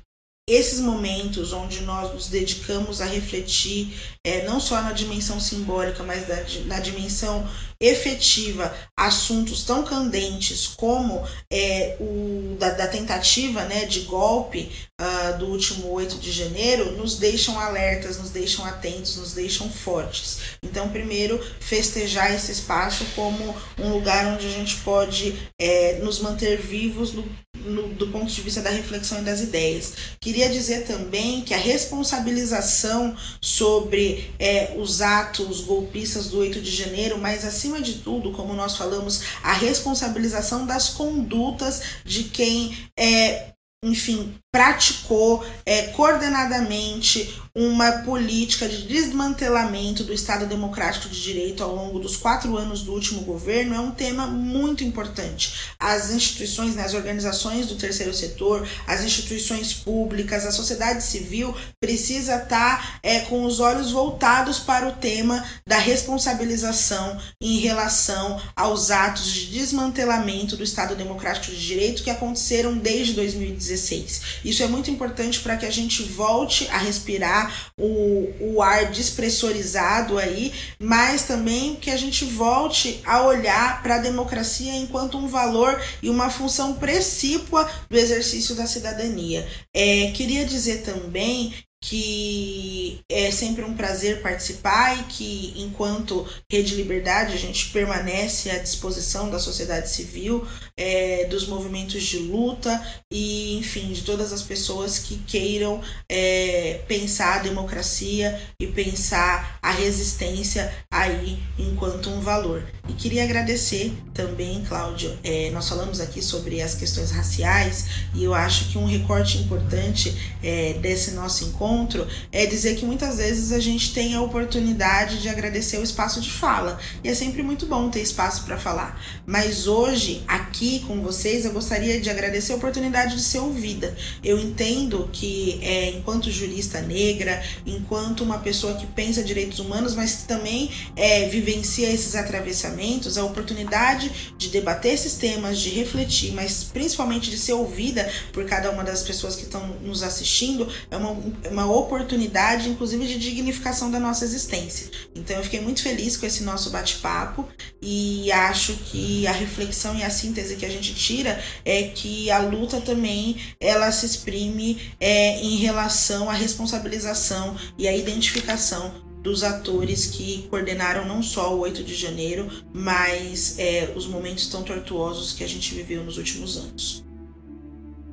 esses momentos onde nós nos dedicamos a refletir, é, não só na dimensão simbólica, mas da, na dimensão efetiva assuntos tão candentes como é, o da, da, tentativa né, de golpe uh, do último 8 de janeiro, nos deixam alertas, nos deixam atentos, nos deixam fortes. Então, primeiro, festejar esse espaço como um lugar onde a gente pode é, nos manter vivos no, no, do ponto de vista da reflexão e das ideias. Queria dizer também que a responsabilização sobre é, os atos golpistas do 8 de janeiro, mas acima de tudo, como nós falamos, a responsabilização das condutas de quem é, enfim, praticou é, coordenadamente uma política de desmantelamento do Estado Democrático de Direito ao longo dos quatro anos do último governo é um tema muito importante. As instituições, né, as organizações do terceiro setor, as instituições públicas, a sociedade civil precisa estar tá, é, com os olhos voltados para o tema da responsabilização em relação aos atos de desmantelamento do Estado Democrático de Direito que aconteceram desde 2016. Isso é muito importante para que a gente volte a respirar o, o ar despressurizado aí, mas também que a gente volte a olhar para a democracia enquanto um valor e uma função precípua do exercício da cidadania. É, queria dizer também que é sempre um prazer participar e que, enquanto Rede Liberdade, a gente permanece à disposição da sociedade civil, é, dos movimentos de luta e, enfim, de todas as pessoas que queiram é, pensar a democracia e pensar a resistência aí enquanto um valor. E queria agradecer também, Cláudio, é, nós falamos aqui sobre as questões raciais e eu acho que um recorte importante é, desse nosso encontro encontro é dizer que muitas vezes a gente tem a oportunidade de agradecer o espaço de fala. E é sempre muito bom ter espaço para falar. Mas hoje, aqui com vocês, eu gostaria de agradecer a oportunidade de ser ouvida. Eu entendo que, é, enquanto jurista negra, enquanto uma pessoa que pensa direitos humanos, mas também é, vivencia esses atravessamentos, a oportunidade de debater esses temas, de refletir, mas principalmente de ser ouvida por cada uma das pessoas que estão nos assistindo, é uma, uma oportunidade, inclusive, de dignificação da nossa existência. Então, eu fiquei muito feliz com esse nosso bate-papo e acho que a reflexão e a síntese que a gente tira é que a luta também ela se exprime é, em relação à responsabilização e à identificação dos atores que coordenaram não só o 8 de janeiro, mas é, os momentos tão tortuosos que a gente viveu nos últimos anos.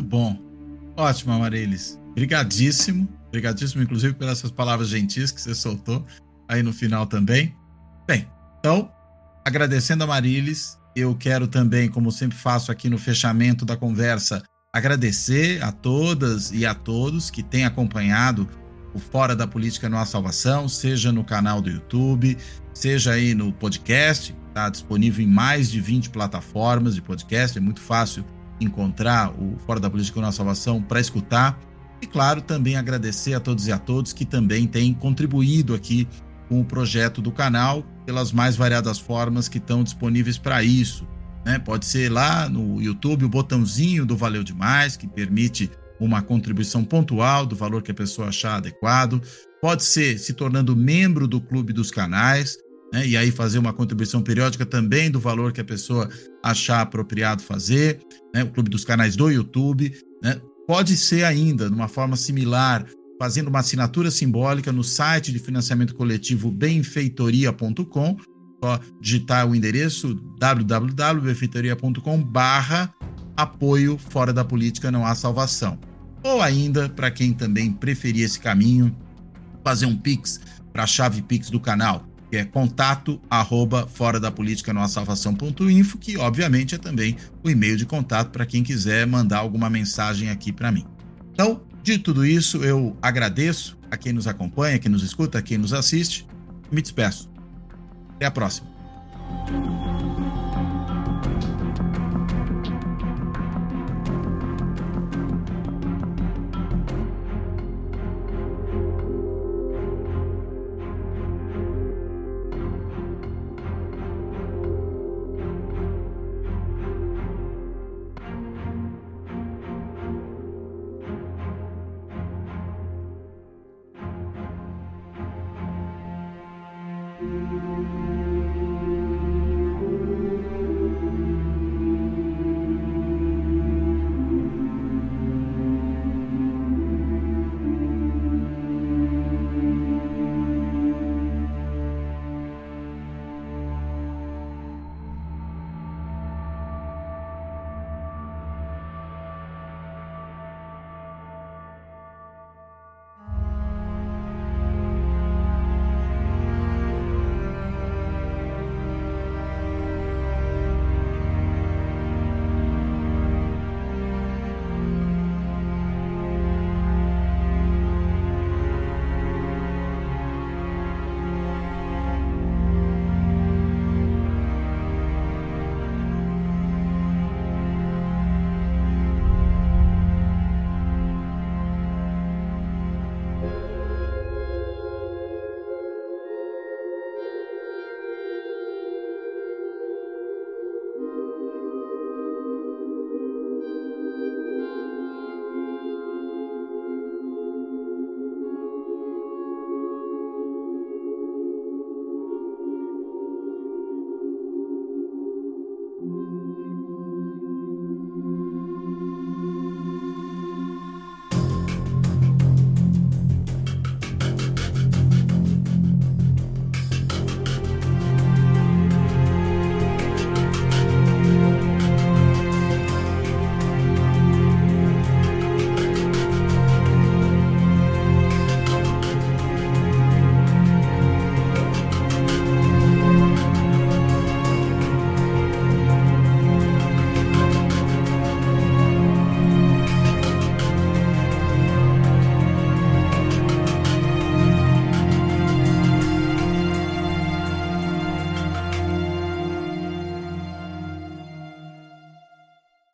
Bom, ótimo, Amarilis. Obrigadíssimo, obrigadíssimo, inclusive, pelas essas palavras gentis que você soltou aí no final também. Bem, então, agradecendo a Marilis, eu quero também, como sempre faço aqui no fechamento da conversa, agradecer a todas e a todos que têm acompanhado o Fora da Política Não Há Salvação, seja no canal do YouTube, seja aí no podcast, está disponível em mais de 20 plataformas de podcast, é muito fácil encontrar o Fora da Política Não Há Salvação para escutar. E claro, também agradecer a todos e a todos que também têm contribuído aqui com o projeto do canal pelas mais variadas formas que estão disponíveis para isso. Né? Pode ser lá no YouTube o botãozinho do Valeu Demais, que permite uma contribuição pontual do valor que a pessoa achar adequado. Pode ser se tornando membro do clube dos canais, né? e aí fazer uma contribuição periódica também do valor que a pessoa achar apropriado fazer, né? o clube dos canais do YouTube. Né? Pode ser ainda, de uma forma similar, fazendo uma assinatura simbólica no site de financiamento coletivo benfeitoria.com, só digitar o endereço www.benfeitoria.com barra apoio fora da política não há salvação. Ou ainda, para quem também preferir esse caminho, fazer um pix para a chave pix do canal, que é contato arroba fora da política há salvação.info, que obviamente é também o e-mail de contato para quem quiser mandar alguma mensagem aqui para mim. Então, de tudo isso, eu agradeço a quem nos acompanha, quem nos escuta, quem nos assiste. Me despeço. Até a próxima.